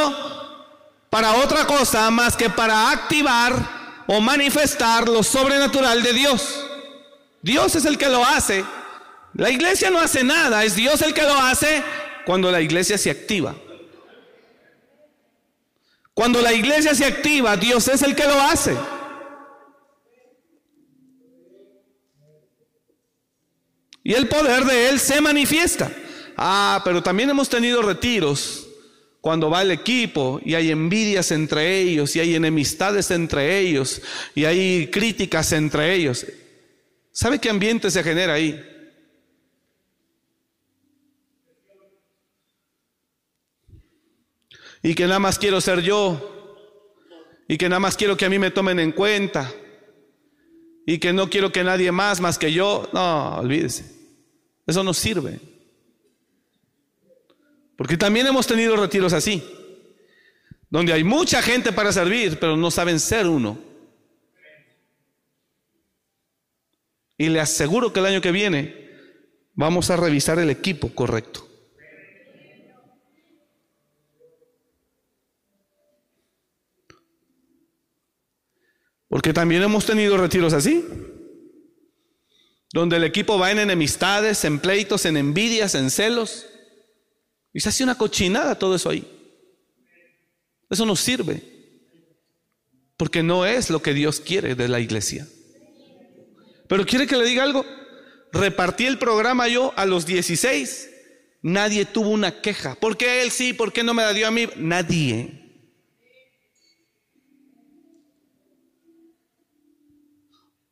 para otra cosa más que para activar o manifestar lo sobrenatural de Dios. Dios es el que lo hace. La iglesia no hace nada, es Dios el que lo hace cuando la iglesia se activa. Cuando la iglesia se activa, Dios es el que lo hace. Y el poder de Él se manifiesta. Ah, pero también hemos tenido retiros cuando va el equipo y hay envidias entre ellos y hay enemistades entre ellos y hay críticas entre ellos. ¿Sabe qué ambiente se genera ahí? Y que nada más quiero ser yo. Y que nada más quiero que a mí me tomen en cuenta. Y que no quiero que nadie más más que yo. No, olvídese. Eso no sirve. Porque también hemos tenido retiros así, donde hay mucha gente para servir, pero no saben ser uno. Y le aseguro que el año que viene vamos a revisar el equipo correcto. Porque también hemos tenido retiros así, donde el equipo va en enemistades, en pleitos, en envidias, en celos. Y se hace una cochinada todo eso ahí. Eso no sirve. Porque no es lo que Dios quiere de la iglesia. Pero quiere que le diga algo. Repartí el programa yo a los 16. Nadie tuvo una queja. ¿Por qué él sí? ¿Por qué no me la dio a mí? Nadie.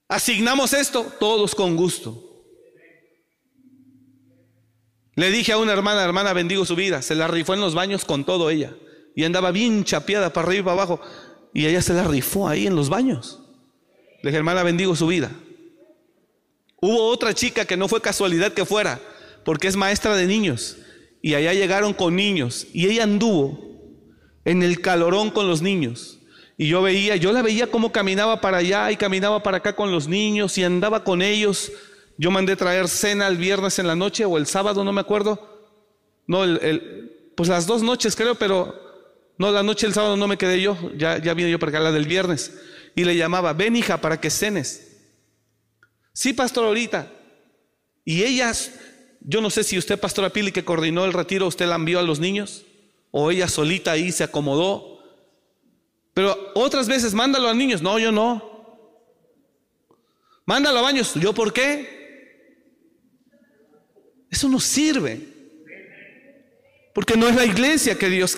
Asignamos esto todos con gusto. Le dije a una hermana, hermana, bendigo su vida. Se la rifó en los baños con todo ella. Y andaba bien chapeada para arriba y para abajo. Y ella se la rifó ahí en los baños. Le dije, hermana, bendigo su vida. Hubo otra chica que no fue casualidad que fuera, porque es maestra de niños. Y allá llegaron con niños. Y ella anduvo en el calorón con los niños. Y yo veía, yo la veía cómo caminaba para allá y caminaba para acá con los niños y andaba con ellos. Yo mandé traer cena el viernes en la noche o el sábado, no me acuerdo. No, el, pues las dos noches creo, pero no, la noche del sábado no me quedé yo, ya, ya vine yo para acá, la del viernes. Y le llamaba, ven hija, para que cenes. Sí, pastor, ahorita. Y ellas, yo no sé si usted, pastora Pili, que coordinó el retiro, usted la envió a los niños, o ella solita ahí se acomodó. Pero otras veces, mándalo a niños. No, yo no. Mándalo a baños. ¿Yo por qué? Eso no sirve. Porque no es la iglesia que Dios,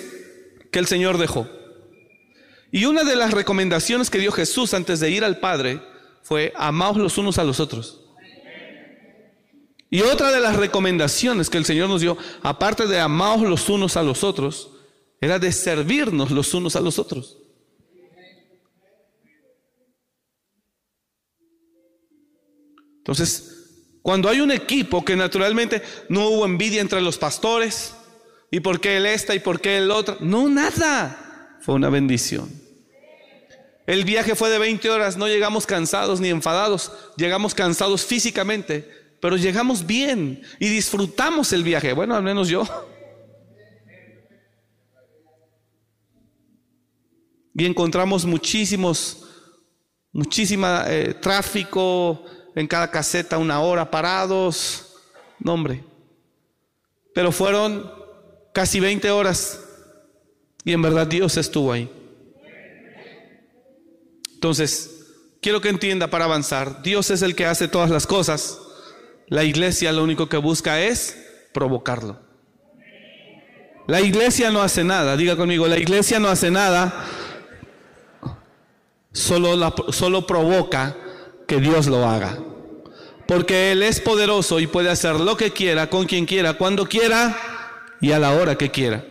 que el Señor dejó. Y una de las recomendaciones que dio Jesús antes de ir al Padre fue amaos los unos a los otros. Y otra de las recomendaciones que el Señor nos dio, aparte de amaos los unos a los otros, era de servirnos los unos a los otros. Entonces, cuando hay un equipo que naturalmente no hubo envidia entre los pastores, y por qué él esta y por qué el otro, no, nada, fue una bendición. El viaje fue de 20 horas, no llegamos cansados ni enfadados, llegamos cansados físicamente, pero llegamos bien y disfrutamos el viaje, bueno, al menos yo. Y encontramos muchísimos, muchísima eh, tráfico, en cada caseta una hora parados. No, hombre. Pero fueron casi 20 horas y en verdad Dios estuvo ahí. Entonces, quiero que entienda para avanzar, Dios es el que hace todas las cosas. La iglesia lo único que busca es provocarlo. La iglesia no hace nada, diga conmigo, la iglesia no hace nada, solo, la, solo provoca que Dios lo haga. Porque Él es poderoso y puede hacer lo que quiera, con quien quiera, cuando quiera y a la hora que quiera.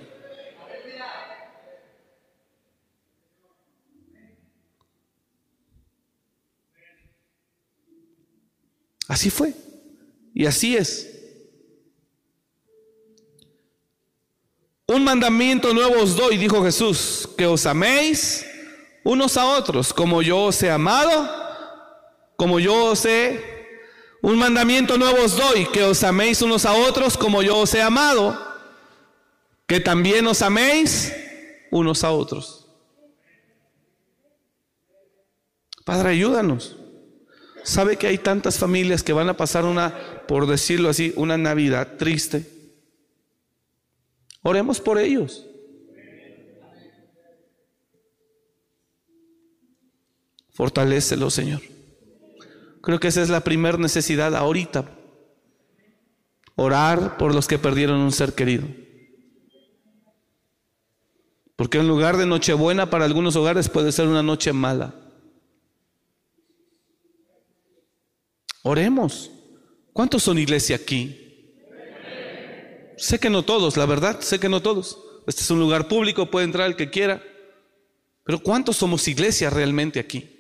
Así fue. Y así es. Un mandamiento nuevo os doy, dijo Jesús, que os améis unos a otros, como yo os he amado, como yo os he... Un mandamiento nuevo os doy, que os améis unos a otros como yo os he amado, que también os améis unos a otros. Padre, ayúdanos. ¿Sabe que hay tantas familias que van a pasar una, por decirlo así, una Navidad triste? Oremos por ellos. Fortalécelo, Señor. Creo que esa es la primera necesidad ahorita. Orar por los que perdieron un ser querido. Porque en lugar de Nochebuena para algunos hogares puede ser una noche mala. Oremos. ¿Cuántos son iglesia aquí? Sé que no todos, la verdad, sé que no todos. Este es un lugar público, puede entrar el que quiera. Pero ¿cuántos somos iglesia realmente aquí?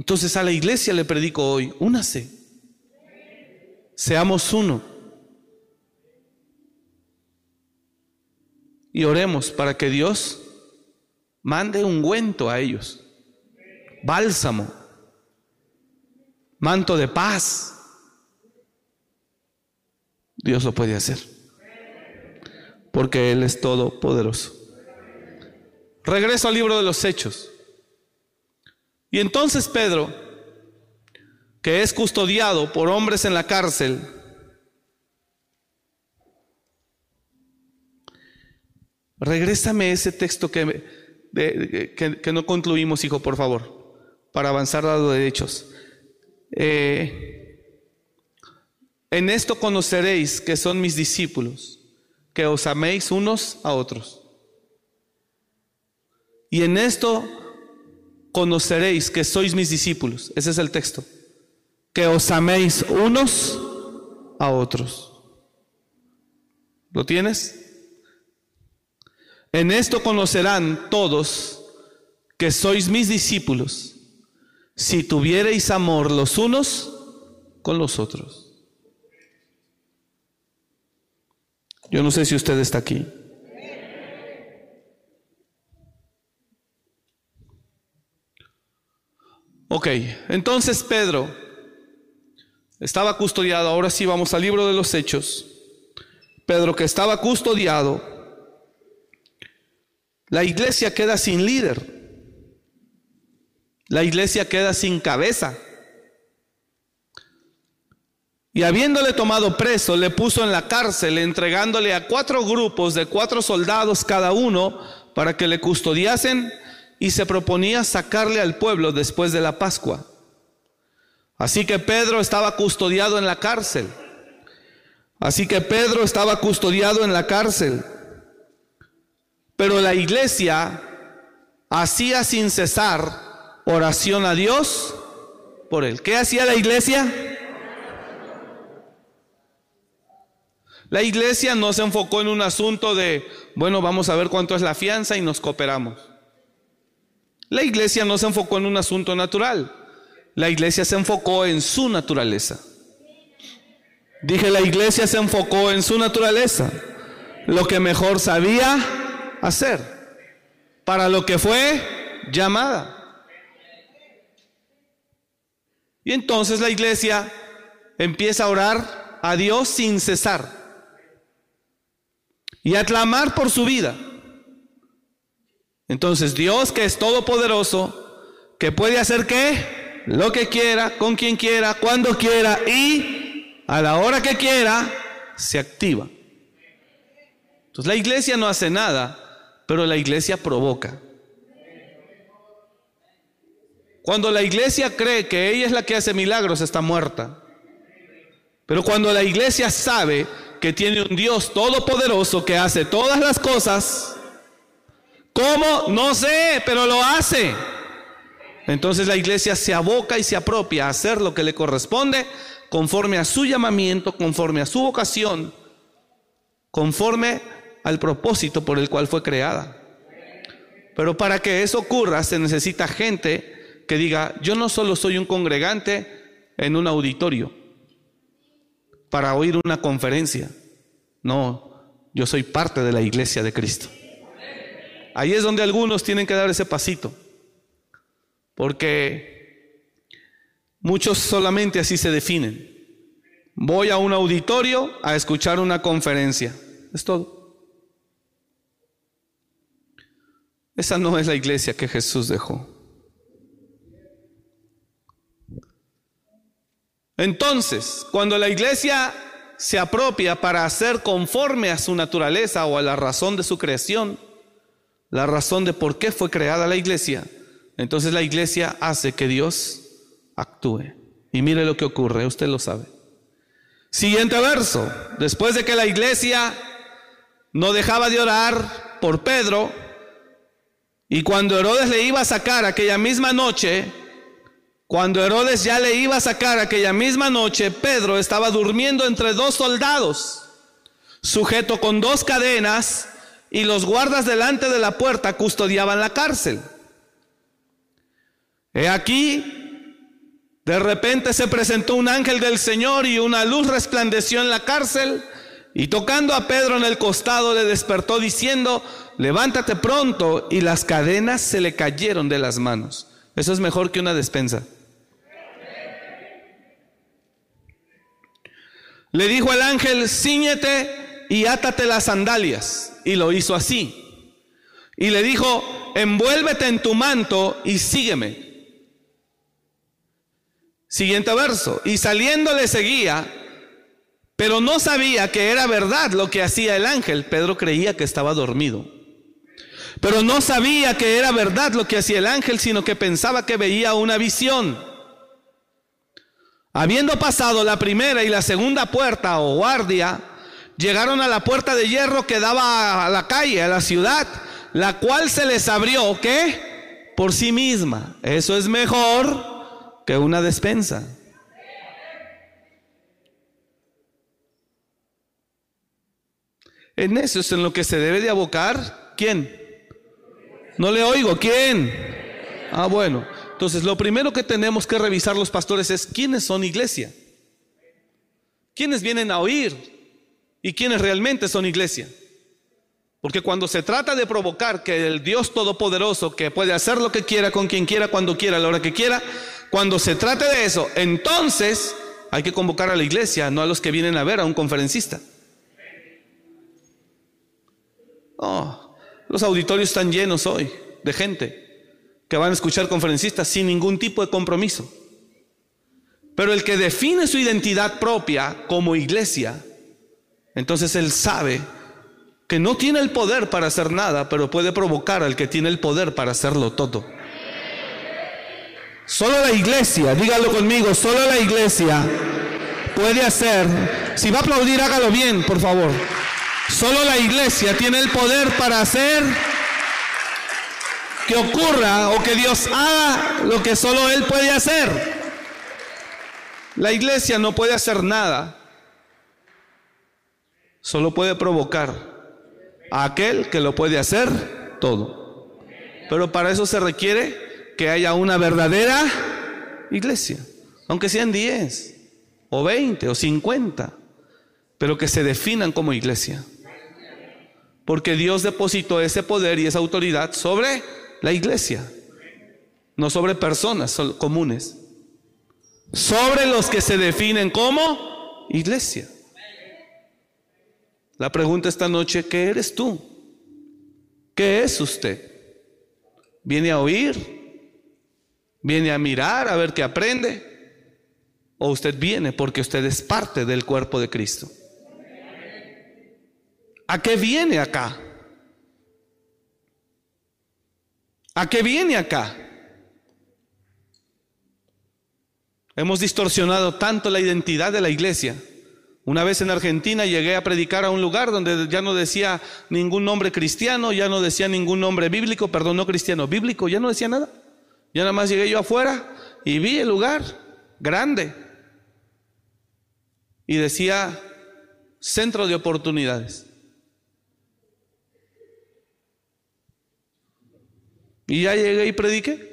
Entonces a la iglesia le predico hoy, únase. Seamos uno. Y oremos para que Dios mande ungüento a ellos, bálsamo, manto de paz. Dios lo puede hacer, porque Él es todopoderoso. Regreso al libro de los Hechos. Y entonces Pedro, que es custodiado por hombres en la cárcel, regrésame ese texto que, que, no concluimos, hijo, por favor, para avanzar a los derechos. Eh, en esto conoceréis que son mis discípulos, que os améis unos a otros. Y en esto conoceréis que sois mis discípulos. Ese es el texto. Que os améis unos a otros. ¿Lo tienes? En esto conocerán todos que sois mis discípulos, si tuviereis amor los unos con los otros. Yo no sé si usted está aquí. Ok, entonces Pedro estaba custodiado, ahora sí vamos al libro de los hechos. Pedro que estaba custodiado, la iglesia queda sin líder, la iglesia queda sin cabeza. Y habiéndole tomado preso, le puso en la cárcel, entregándole a cuatro grupos de cuatro soldados cada uno para que le custodiasen y se proponía sacarle al pueblo después de la Pascua. Así que Pedro estaba custodiado en la cárcel. Así que Pedro estaba custodiado en la cárcel. Pero la iglesia hacía sin cesar oración a Dios por él. ¿Qué hacía la iglesia? La iglesia no se enfocó en un asunto de, bueno, vamos a ver cuánto es la fianza y nos cooperamos. La iglesia no se enfocó en un asunto natural. La iglesia se enfocó en su naturaleza. Dije, la iglesia se enfocó en su naturaleza. Lo que mejor sabía hacer. Para lo que fue llamada. Y entonces la iglesia empieza a orar a Dios sin cesar. Y a clamar por su vida. Entonces Dios que es todopoderoso, que puede hacer qué? Lo que quiera, con quien quiera, cuando quiera y a la hora que quiera, se activa. Entonces la iglesia no hace nada, pero la iglesia provoca. Cuando la iglesia cree que ella es la que hace milagros, está muerta. Pero cuando la iglesia sabe que tiene un Dios todopoderoso que hace todas las cosas, ¿Cómo? No sé, pero lo hace. Entonces la iglesia se aboca y se apropia a hacer lo que le corresponde conforme a su llamamiento, conforme a su vocación, conforme al propósito por el cual fue creada. Pero para que eso ocurra se necesita gente que diga, yo no solo soy un congregante en un auditorio para oír una conferencia, no, yo soy parte de la iglesia de Cristo. Ahí es donde algunos tienen que dar ese pasito. Porque muchos solamente así se definen. Voy a un auditorio a escuchar una conferencia. Es todo. Esa no es la iglesia que Jesús dejó. Entonces, cuando la iglesia se apropia para hacer conforme a su naturaleza o a la razón de su creación, la razón de por qué fue creada la iglesia, entonces la iglesia hace que Dios actúe. Y mire lo que ocurre, usted lo sabe. Siguiente verso. Después de que la iglesia no dejaba de orar por Pedro, y cuando Herodes le iba a sacar aquella misma noche, cuando Herodes ya le iba a sacar aquella misma noche, Pedro estaba durmiendo entre dos soldados, sujeto con dos cadenas, y los guardas delante de la puerta custodiaban la cárcel. He aquí, de repente se presentó un ángel del Señor y una luz resplandeció en la cárcel y tocando a Pedro en el costado le despertó diciendo, levántate pronto y las cadenas se le cayeron de las manos. Eso es mejor que una despensa. Le dijo el ángel, ciñete y átate las sandalias. Y lo hizo así. Y le dijo, envuélvete en tu manto y sígueme. Siguiente verso. Y saliendo le seguía, pero no sabía que era verdad lo que hacía el ángel. Pedro creía que estaba dormido. Pero no sabía que era verdad lo que hacía el ángel, sino que pensaba que veía una visión. Habiendo pasado la primera y la segunda puerta o guardia, llegaron a la puerta de hierro que daba a la calle, a la ciudad, la cual se les abrió, ¿qué? Por sí misma. Eso es mejor que una despensa. En eso es en lo que se debe de abocar. ¿Quién? No le oigo. ¿Quién? Ah, bueno. Entonces, lo primero que tenemos que revisar los pastores es quiénes son iglesia. ¿Quiénes vienen a oír? ¿Y quiénes realmente son iglesia? Porque cuando se trata de provocar que el Dios Todopoderoso, que puede hacer lo que quiera, con quien quiera, cuando quiera, a la hora que quiera, cuando se trate de eso, entonces hay que convocar a la iglesia, no a los que vienen a ver a un conferencista. Oh, los auditorios están llenos hoy de gente que van a escuchar conferencistas sin ningún tipo de compromiso. Pero el que define su identidad propia como iglesia, entonces él sabe que no tiene el poder para hacer nada, pero puede provocar al que tiene el poder para hacerlo todo. Solo la iglesia, dígalo conmigo, solo la iglesia puede hacer, si va a aplaudir, hágalo bien, por favor. Solo la iglesia tiene el poder para hacer que ocurra o que Dios haga lo que solo Él puede hacer. La iglesia no puede hacer nada, solo puede provocar a aquel que lo puede hacer todo. Pero para eso se requiere que haya una verdadera iglesia, aunque sean 10 o 20 o 50, pero que se definan como iglesia. Porque Dios depositó ese poder y esa autoridad sobre la iglesia, no sobre personas comunes, sobre los que se definen como iglesia. La pregunta esta noche, ¿qué eres tú? ¿Qué es usted? ¿Viene a oír? ¿Viene a mirar a ver qué aprende? ¿O usted viene porque usted es parte del cuerpo de Cristo? ¿A qué viene acá? ¿A qué viene acá? Hemos distorsionado tanto la identidad de la iglesia. Una vez en Argentina llegué a predicar a un lugar donde ya no decía ningún nombre cristiano, ya no decía ningún nombre bíblico, perdón, no cristiano, bíblico, ya no decía nada. Ya nada más llegué yo afuera y vi el lugar grande. Y decía centro de oportunidades. Y ya llegué y prediqué.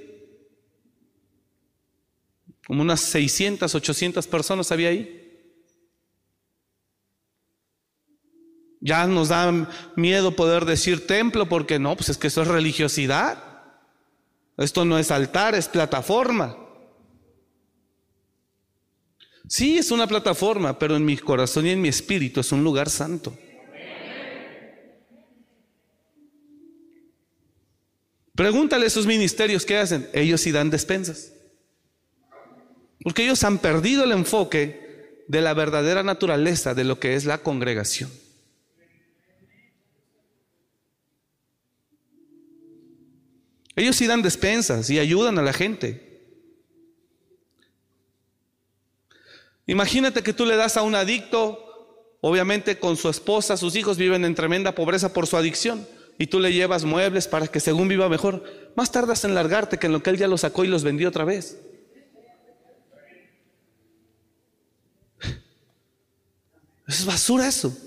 Como unas 600, 800 personas había ahí. Ya nos da miedo poder decir templo porque no, pues es que eso es religiosidad. Esto no es altar, es plataforma. Sí, es una plataforma, pero en mi corazón y en mi espíritu es un lugar santo. Pregúntale a esos ministerios qué hacen. Ellos sí dan despensas. Porque ellos han perdido el enfoque de la verdadera naturaleza de lo que es la congregación. Ellos sí dan despensas y ayudan a la gente. Imagínate que tú le das a un adicto, obviamente con su esposa, sus hijos viven en tremenda pobreza por su adicción, y tú le llevas muebles para que según viva mejor. Más tardas en largarte que en lo que él ya lo sacó y los vendió otra vez. Es basura eso.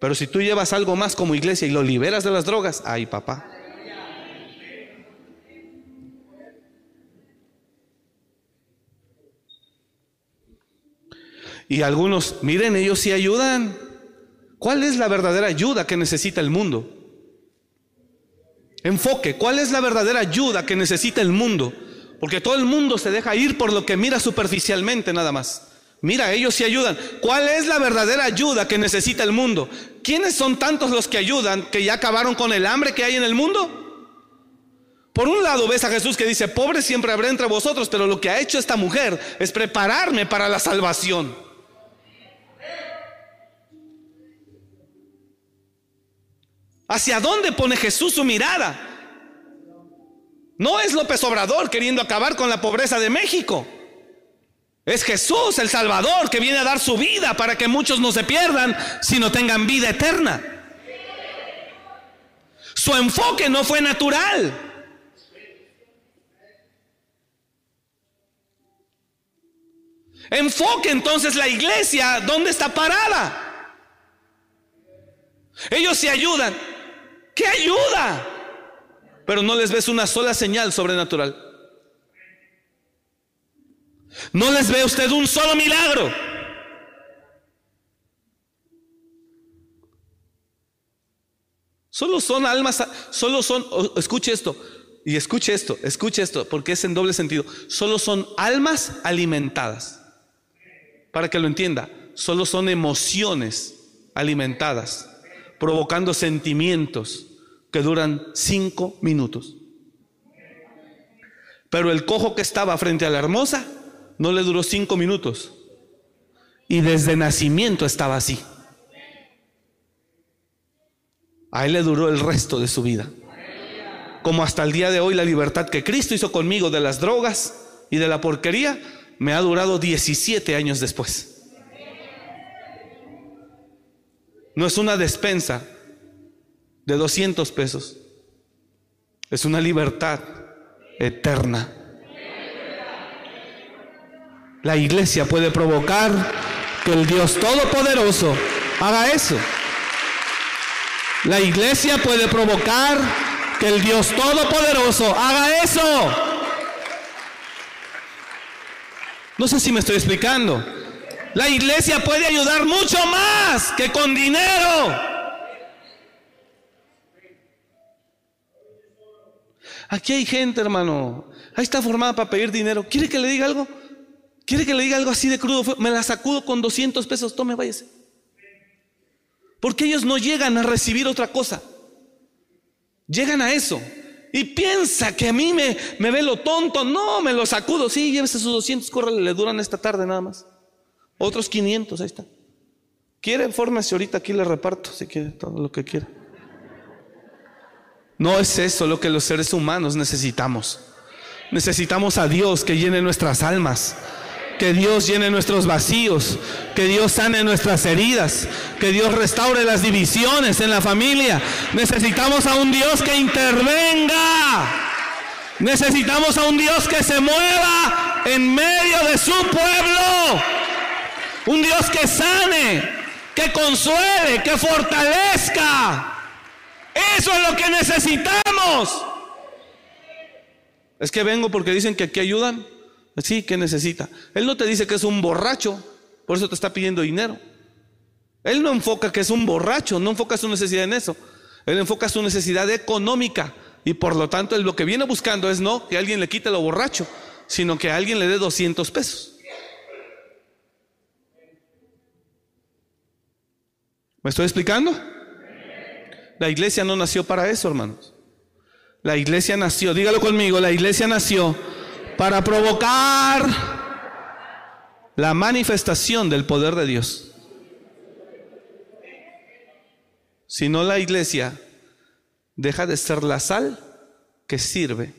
Pero si tú llevas algo más como iglesia y lo liberas de las drogas, ay papá. Y algunos, miren, ellos sí ayudan. ¿Cuál es la verdadera ayuda que necesita el mundo? Enfoque, ¿cuál es la verdadera ayuda que necesita el mundo? Porque todo el mundo se deja ir por lo que mira superficialmente nada más. Mira, ellos sí ayudan. ¿Cuál es la verdadera ayuda que necesita el mundo? ¿Quiénes son tantos los que ayudan que ya acabaron con el hambre que hay en el mundo? Por un lado ves a Jesús que dice, pobre siempre habrá entre vosotros, pero lo que ha hecho esta mujer es prepararme para la salvación. ¿Hacia dónde pone Jesús su mirada? No es López Obrador queriendo acabar con la pobreza de México. Es Jesús el Salvador que viene a dar su vida para que muchos no se pierdan, sino tengan vida eterna. Su enfoque no fue natural. Enfoque entonces la iglesia, ¿dónde está parada? Ellos se ayudan. ¿Qué ayuda? Pero no les ves una sola señal sobrenatural. No les ve usted un solo milagro. Solo son almas, solo son, escuche esto, y escuche esto, escuche esto, porque es en doble sentido. Solo son almas alimentadas. Para que lo entienda, solo son emociones alimentadas, provocando sentimientos que duran cinco minutos. Pero el cojo que estaba frente a la hermosa no le duró cinco minutos. Y desde nacimiento estaba así. A él le duró el resto de su vida. Como hasta el día de hoy la libertad que Cristo hizo conmigo de las drogas y de la porquería me ha durado 17 años después. No es una despensa, de 200 pesos. Es una libertad eterna. La iglesia puede provocar que el Dios Todopoderoso haga eso. La iglesia puede provocar que el Dios Todopoderoso haga eso. No sé si me estoy explicando. La iglesia puede ayudar mucho más que con dinero. Aquí hay gente, hermano. Ahí está formada para pedir dinero. ¿Quiere que le diga algo? ¿Quiere que le diga algo así de crudo? Me la sacudo con 200 pesos. Tome, váyase. Porque ellos no llegan a recibir otra cosa. Llegan a eso. Y piensa que a mí me, ve lo tonto. No, me lo sacudo. Sí, llévese sus 200, córrele, le duran esta tarde nada más. Otros 500, ahí está. ¿Quiere? Fórmese ahorita, aquí le reparto, si quiere, todo lo que quiera. No es eso lo que los seres humanos necesitamos. Necesitamos a Dios que llene nuestras almas, que Dios llene nuestros vacíos, que Dios sane nuestras heridas, que Dios restaure las divisiones en la familia. Necesitamos a un Dios que intervenga. Necesitamos a un Dios que se mueva en medio de su pueblo. Un Dios que sane, que consuele, que fortalezca. Eso es lo que necesitamos. Es que vengo porque dicen que aquí ayudan. Sí, que necesita. Él no te dice que es un borracho, por eso te está pidiendo dinero. Él no enfoca que es un borracho, no enfoca su necesidad en eso. Él enfoca su necesidad económica y por lo tanto él lo que viene buscando es no que alguien le quite lo borracho, sino que alguien le dé 200 pesos. ¿Me estoy explicando? La iglesia no nació para eso, hermanos. La iglesia nació, dígalo conmigo, la iglesia nació para provocar la manifestación del poder de Dios. Si no, la iglesia deja de ser la sal que sirve.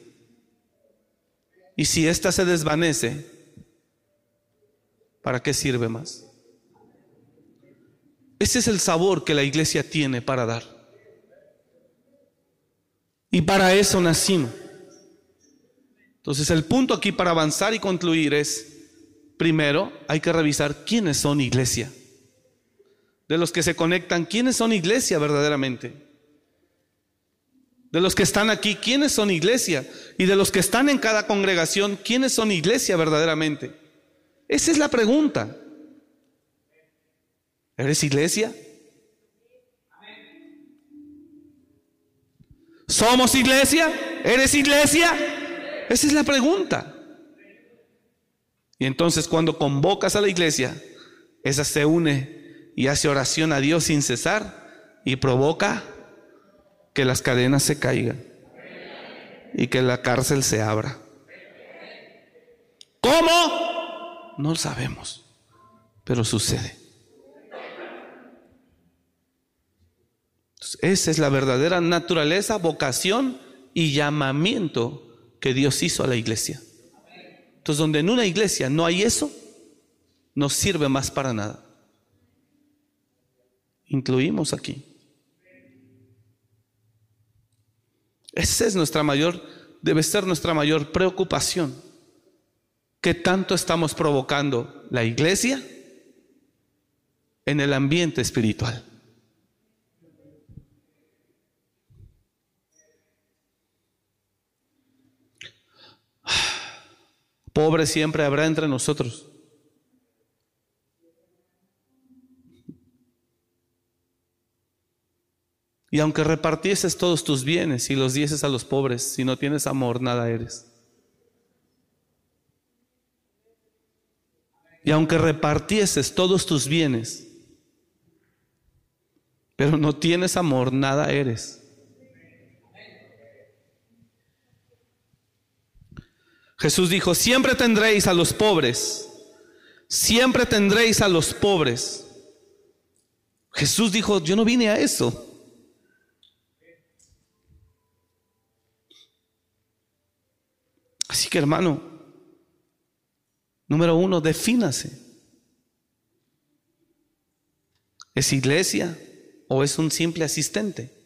Y si ésta se desvanece, ¿para qué sirve más? Ese es el sabor que la iglesia tiene para dar. Y para eso nacimos. Entonces el punto aquí para avanzar y concluir es, primero hay que revisar quiénes son iglesia. De los que se conectan, ¿quiénes son iglesia verdaderamente? De los que están aquí, ¿quiénes son iglesia? Y de los que están en cada congregación, ¿quiénes son iglesia verdaderamente? Esa es la pregunta. ¿Eres iglesia? ¿Somos iglesia? ¿Eres iglesia? Esa es la pregunta. Y entonces cuando convocas a la iglesia, esa se une y hace oración a Dios sin cesar y provoca que las cadenas se caigan y que la cárcel se abra. ¿Cómo? No lo sabemos, pero sucede. Esa es la verdadera naturaleza, vocación y llamamiento que Dios hizo a la iglesia. Entonces, donde en una iglesia no hay eso, no sirve más para nada. Incluimos aquí. Esa es nuestra mayor, debe ser nuestra mayor preocupación. ¿Qué tanto estamos provocando la iglesia en el ambiente espiritual? Pobre siempre habrá entre nosotros. Y aunque repartieses todos tus bienes y los dieses a los pobres, si no tienes amor, nada eres. Y aunque repartieses todos tus bienes, pero no tienes amor, nada eres. Jesús dijo, siempre tendréis a los pobres, siempre tendréis a los pobres. Jesús dijo, yo no vine a eso. Así que hermano, número uno, defínase. ¿Es iglesia o es un simple asistente?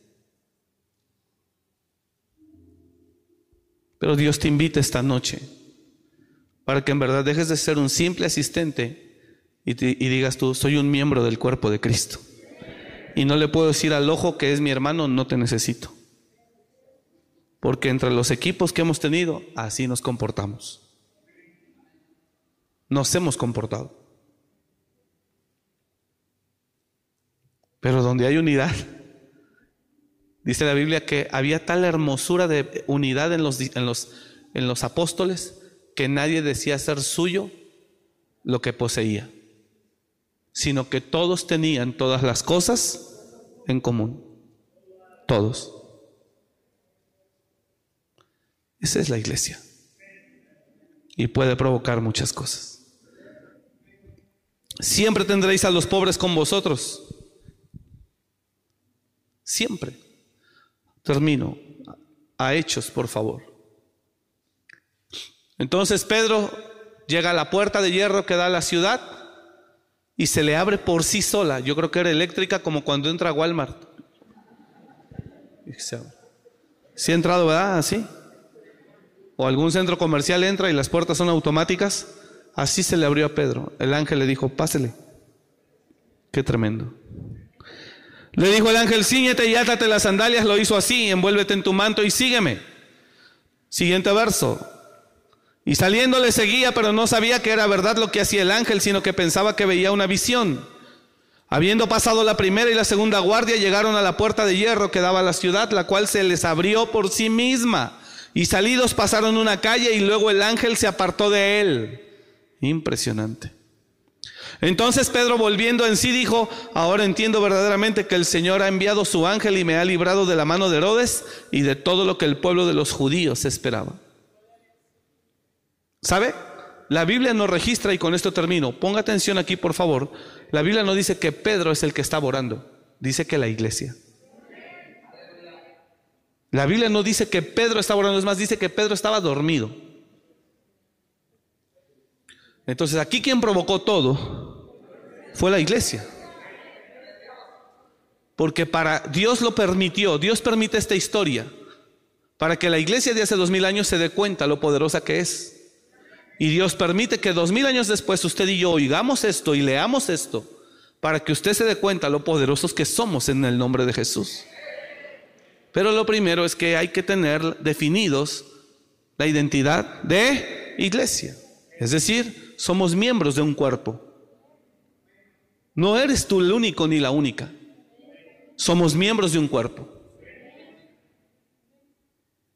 Pero Dios te invita esta noche para que en verdad dejes de ser un simple asistente y, digas tú, soy un miembro del cuerpo de Cristo. Y no le puedo decir al ojo que es mi hermano, no te necesito. Porque entre los equipos que hemos tenido, así nos comportamos. Nos hemos comportado. Pero donde hay unidad, dice la Biblia que había tal hermosura de unidad en los, en los, en los apóstoles que nadie decía ser suyo lo que poseía, sino que todos tenían todas las cosas en común. Todos. Esa es la iglesia. Y puede provocar muchas cosas. Siempre tendréis a los pobres con vosotros. Siempre. Termino. A hechos, por favor. Entonces Pedro llega a la puerta de hierro que da a la ciudad y se le abre por sí sola. Yo creo que era eléctrica como cuando entra a Walmart. Si ha entrado, ¿verdad? Así o algún centro comercial entra y las puertas son automáticas, así se le abrió a Pedro. El ángel le dijo, pásele. Qué tremendo. Le dijo el ángel, ciñete y átate las sandalias, lo hizo así, envuélvete en tu manto y sígueme. Siguiente verso. Y saliendo le seguía, pero no sabía que era verdad lo que hacía el ángel, sino que pensaba que veía una visión. Habiendo pasado la primera y la segunda guardia, llegaron a la puerta de hierro que daba a la ciudad, la cual se les abrió por sí misma. Y salidos pasaron una calle y luego el ángel se apartó de él. Impresionante. Entonces Pedro volviendo en sí dijo, ahora entiendo verdaderamente que el Señor ha enviado su ángel y me ha librado de la mano de Herodes y de todo lo que el pueblo de los judíos esperaba. ¿Sabe? La Biblia no registra, y con esto termino, ponga atención aquí por favor, la Biblia no dice que Pedro es el que está orando, dice que la iglesia. La Biblia no dice que Pedro estaba orando, es más, dice que Pedro estaba dormido. Entonces aquí quien provocó todo fue la iglesia. Porque para Dios lo permitió, Dios permite esta historia para que la iglesia de hace dos mil años se dé cuenta lo poderosa que es. Y Dios permite que dos mil años después usted y yo oigamos esto y leamos esto para que usted se dé cuenta lo poderosos que somos en el nombre de Jesús. Pero lo primero es que hay que tener definidos la identidad de iglesia. Es decir, somos miembros de un cuerpo. No eres tú el único ni la única. Somos miembros de un cuerpo.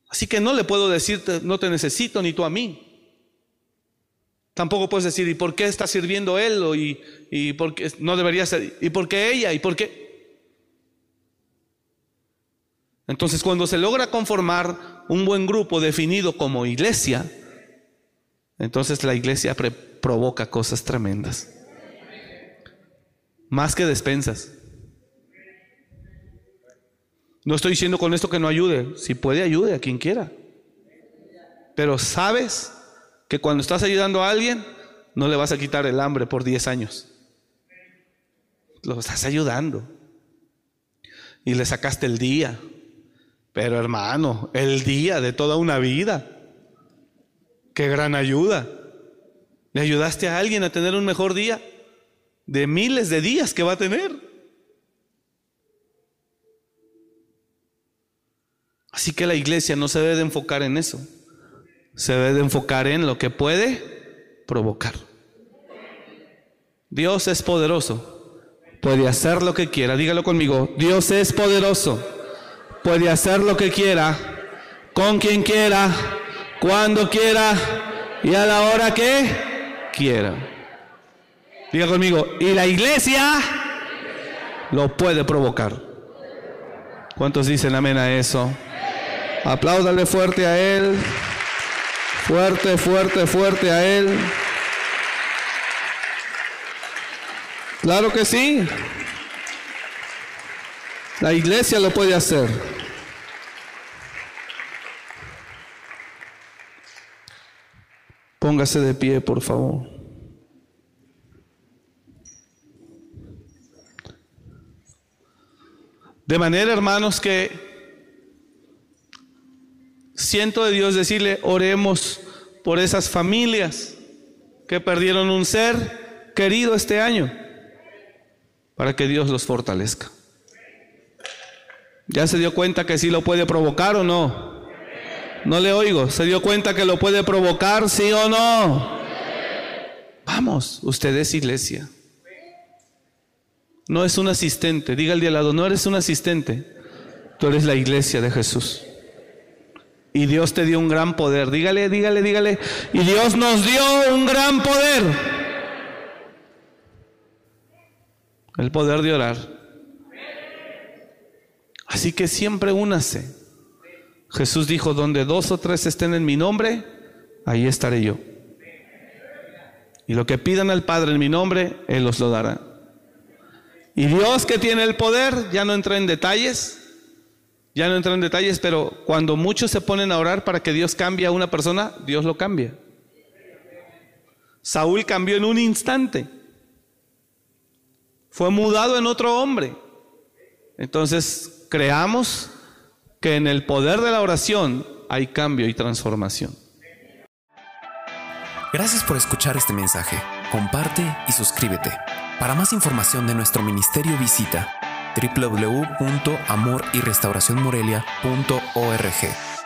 Así que no le puedo decir, no te necesito ni tú a mí. Tampoco puedes decir, ¿y por qué está sirviendo él? O, y, y por qué no debería ser, ¿y por qué ella? ¿Y por qué? Entonces, cuando se logra conformar un buen grupo definido como iglesia, entonces la iglesia provoca cosas tremendas. Más que despensas. No estoy diciendo con esto que no ayude. Si puede, ayude a quien quiera. Pero sabes que cuando estás ayudando a alguien, no le vas a quitar el hambre por 10 años. Lo estás ayudando. Y le sacaste el día. Pero hermano, el día de toda una vida. Qué gran ayuda. Le ayudaste a alguien a tener un mejor día de miles de días que va a tener. Así que la iglesia no se debe de enfocar en eso. Se debe de enfocar en lo que puede provocar. Dios es poderoso. Puede hacer lo que quiera. Dígalo conmigo. Dios es poderoso. Puede hacer lo que quiera. Con quien quiera. Cuando quiera. Y a la hora que quiera. Diga conmigo. Y la iglesia lo puede provocar. ¿Cuántos dicen amén a eso? Apláudale fuerte a Él. Fuerte, fuerte, fuerte a Él. Claro que sí. La iglesia lo puede hacer. Póngase de pie, por favor. De manera, hermanos, que siento de Dios decirle, oremos por esas familias que perdieron un ser querido este año, para que Dios los fortalezca. ¿Ya se dio cuenta que sí lo puede provocar o no? No le oigo. ¿Se dio cuenta que lo puede provocar, sí o no? Vamos, usted es iglesia. No es un asistente. Diga al de al lado, no eres un asistente. Tú eres la iglesia de Jesús. Y Dios te dio un gran poder. Dígale, dígale, dígale. Y Dios nos dio un gran poder. El poder de orar. Así que siempre únase. Jesús dijo, donde dos o tres estén en mi nombre, ahí estaré yo. Y lo que pidan al Padre en mi nombre, Él os lo dará. Y Dios que tiene el poder, ya no entra en detalles, ya no entro en detalles, pero cuando muchos se ponen a orar para que Dios cambie a una persona, Dios lo cambia. Saúl cambió en un instante. Fue mudado en otro hombre. Entonces, creamos que en el poder de la oración hay cambio y transformación. Gracias por escuchar este mensaje. Comparte y suscríbete. Para más información de nuestro ministerio visita www.amoryrestauracionmorelia.org.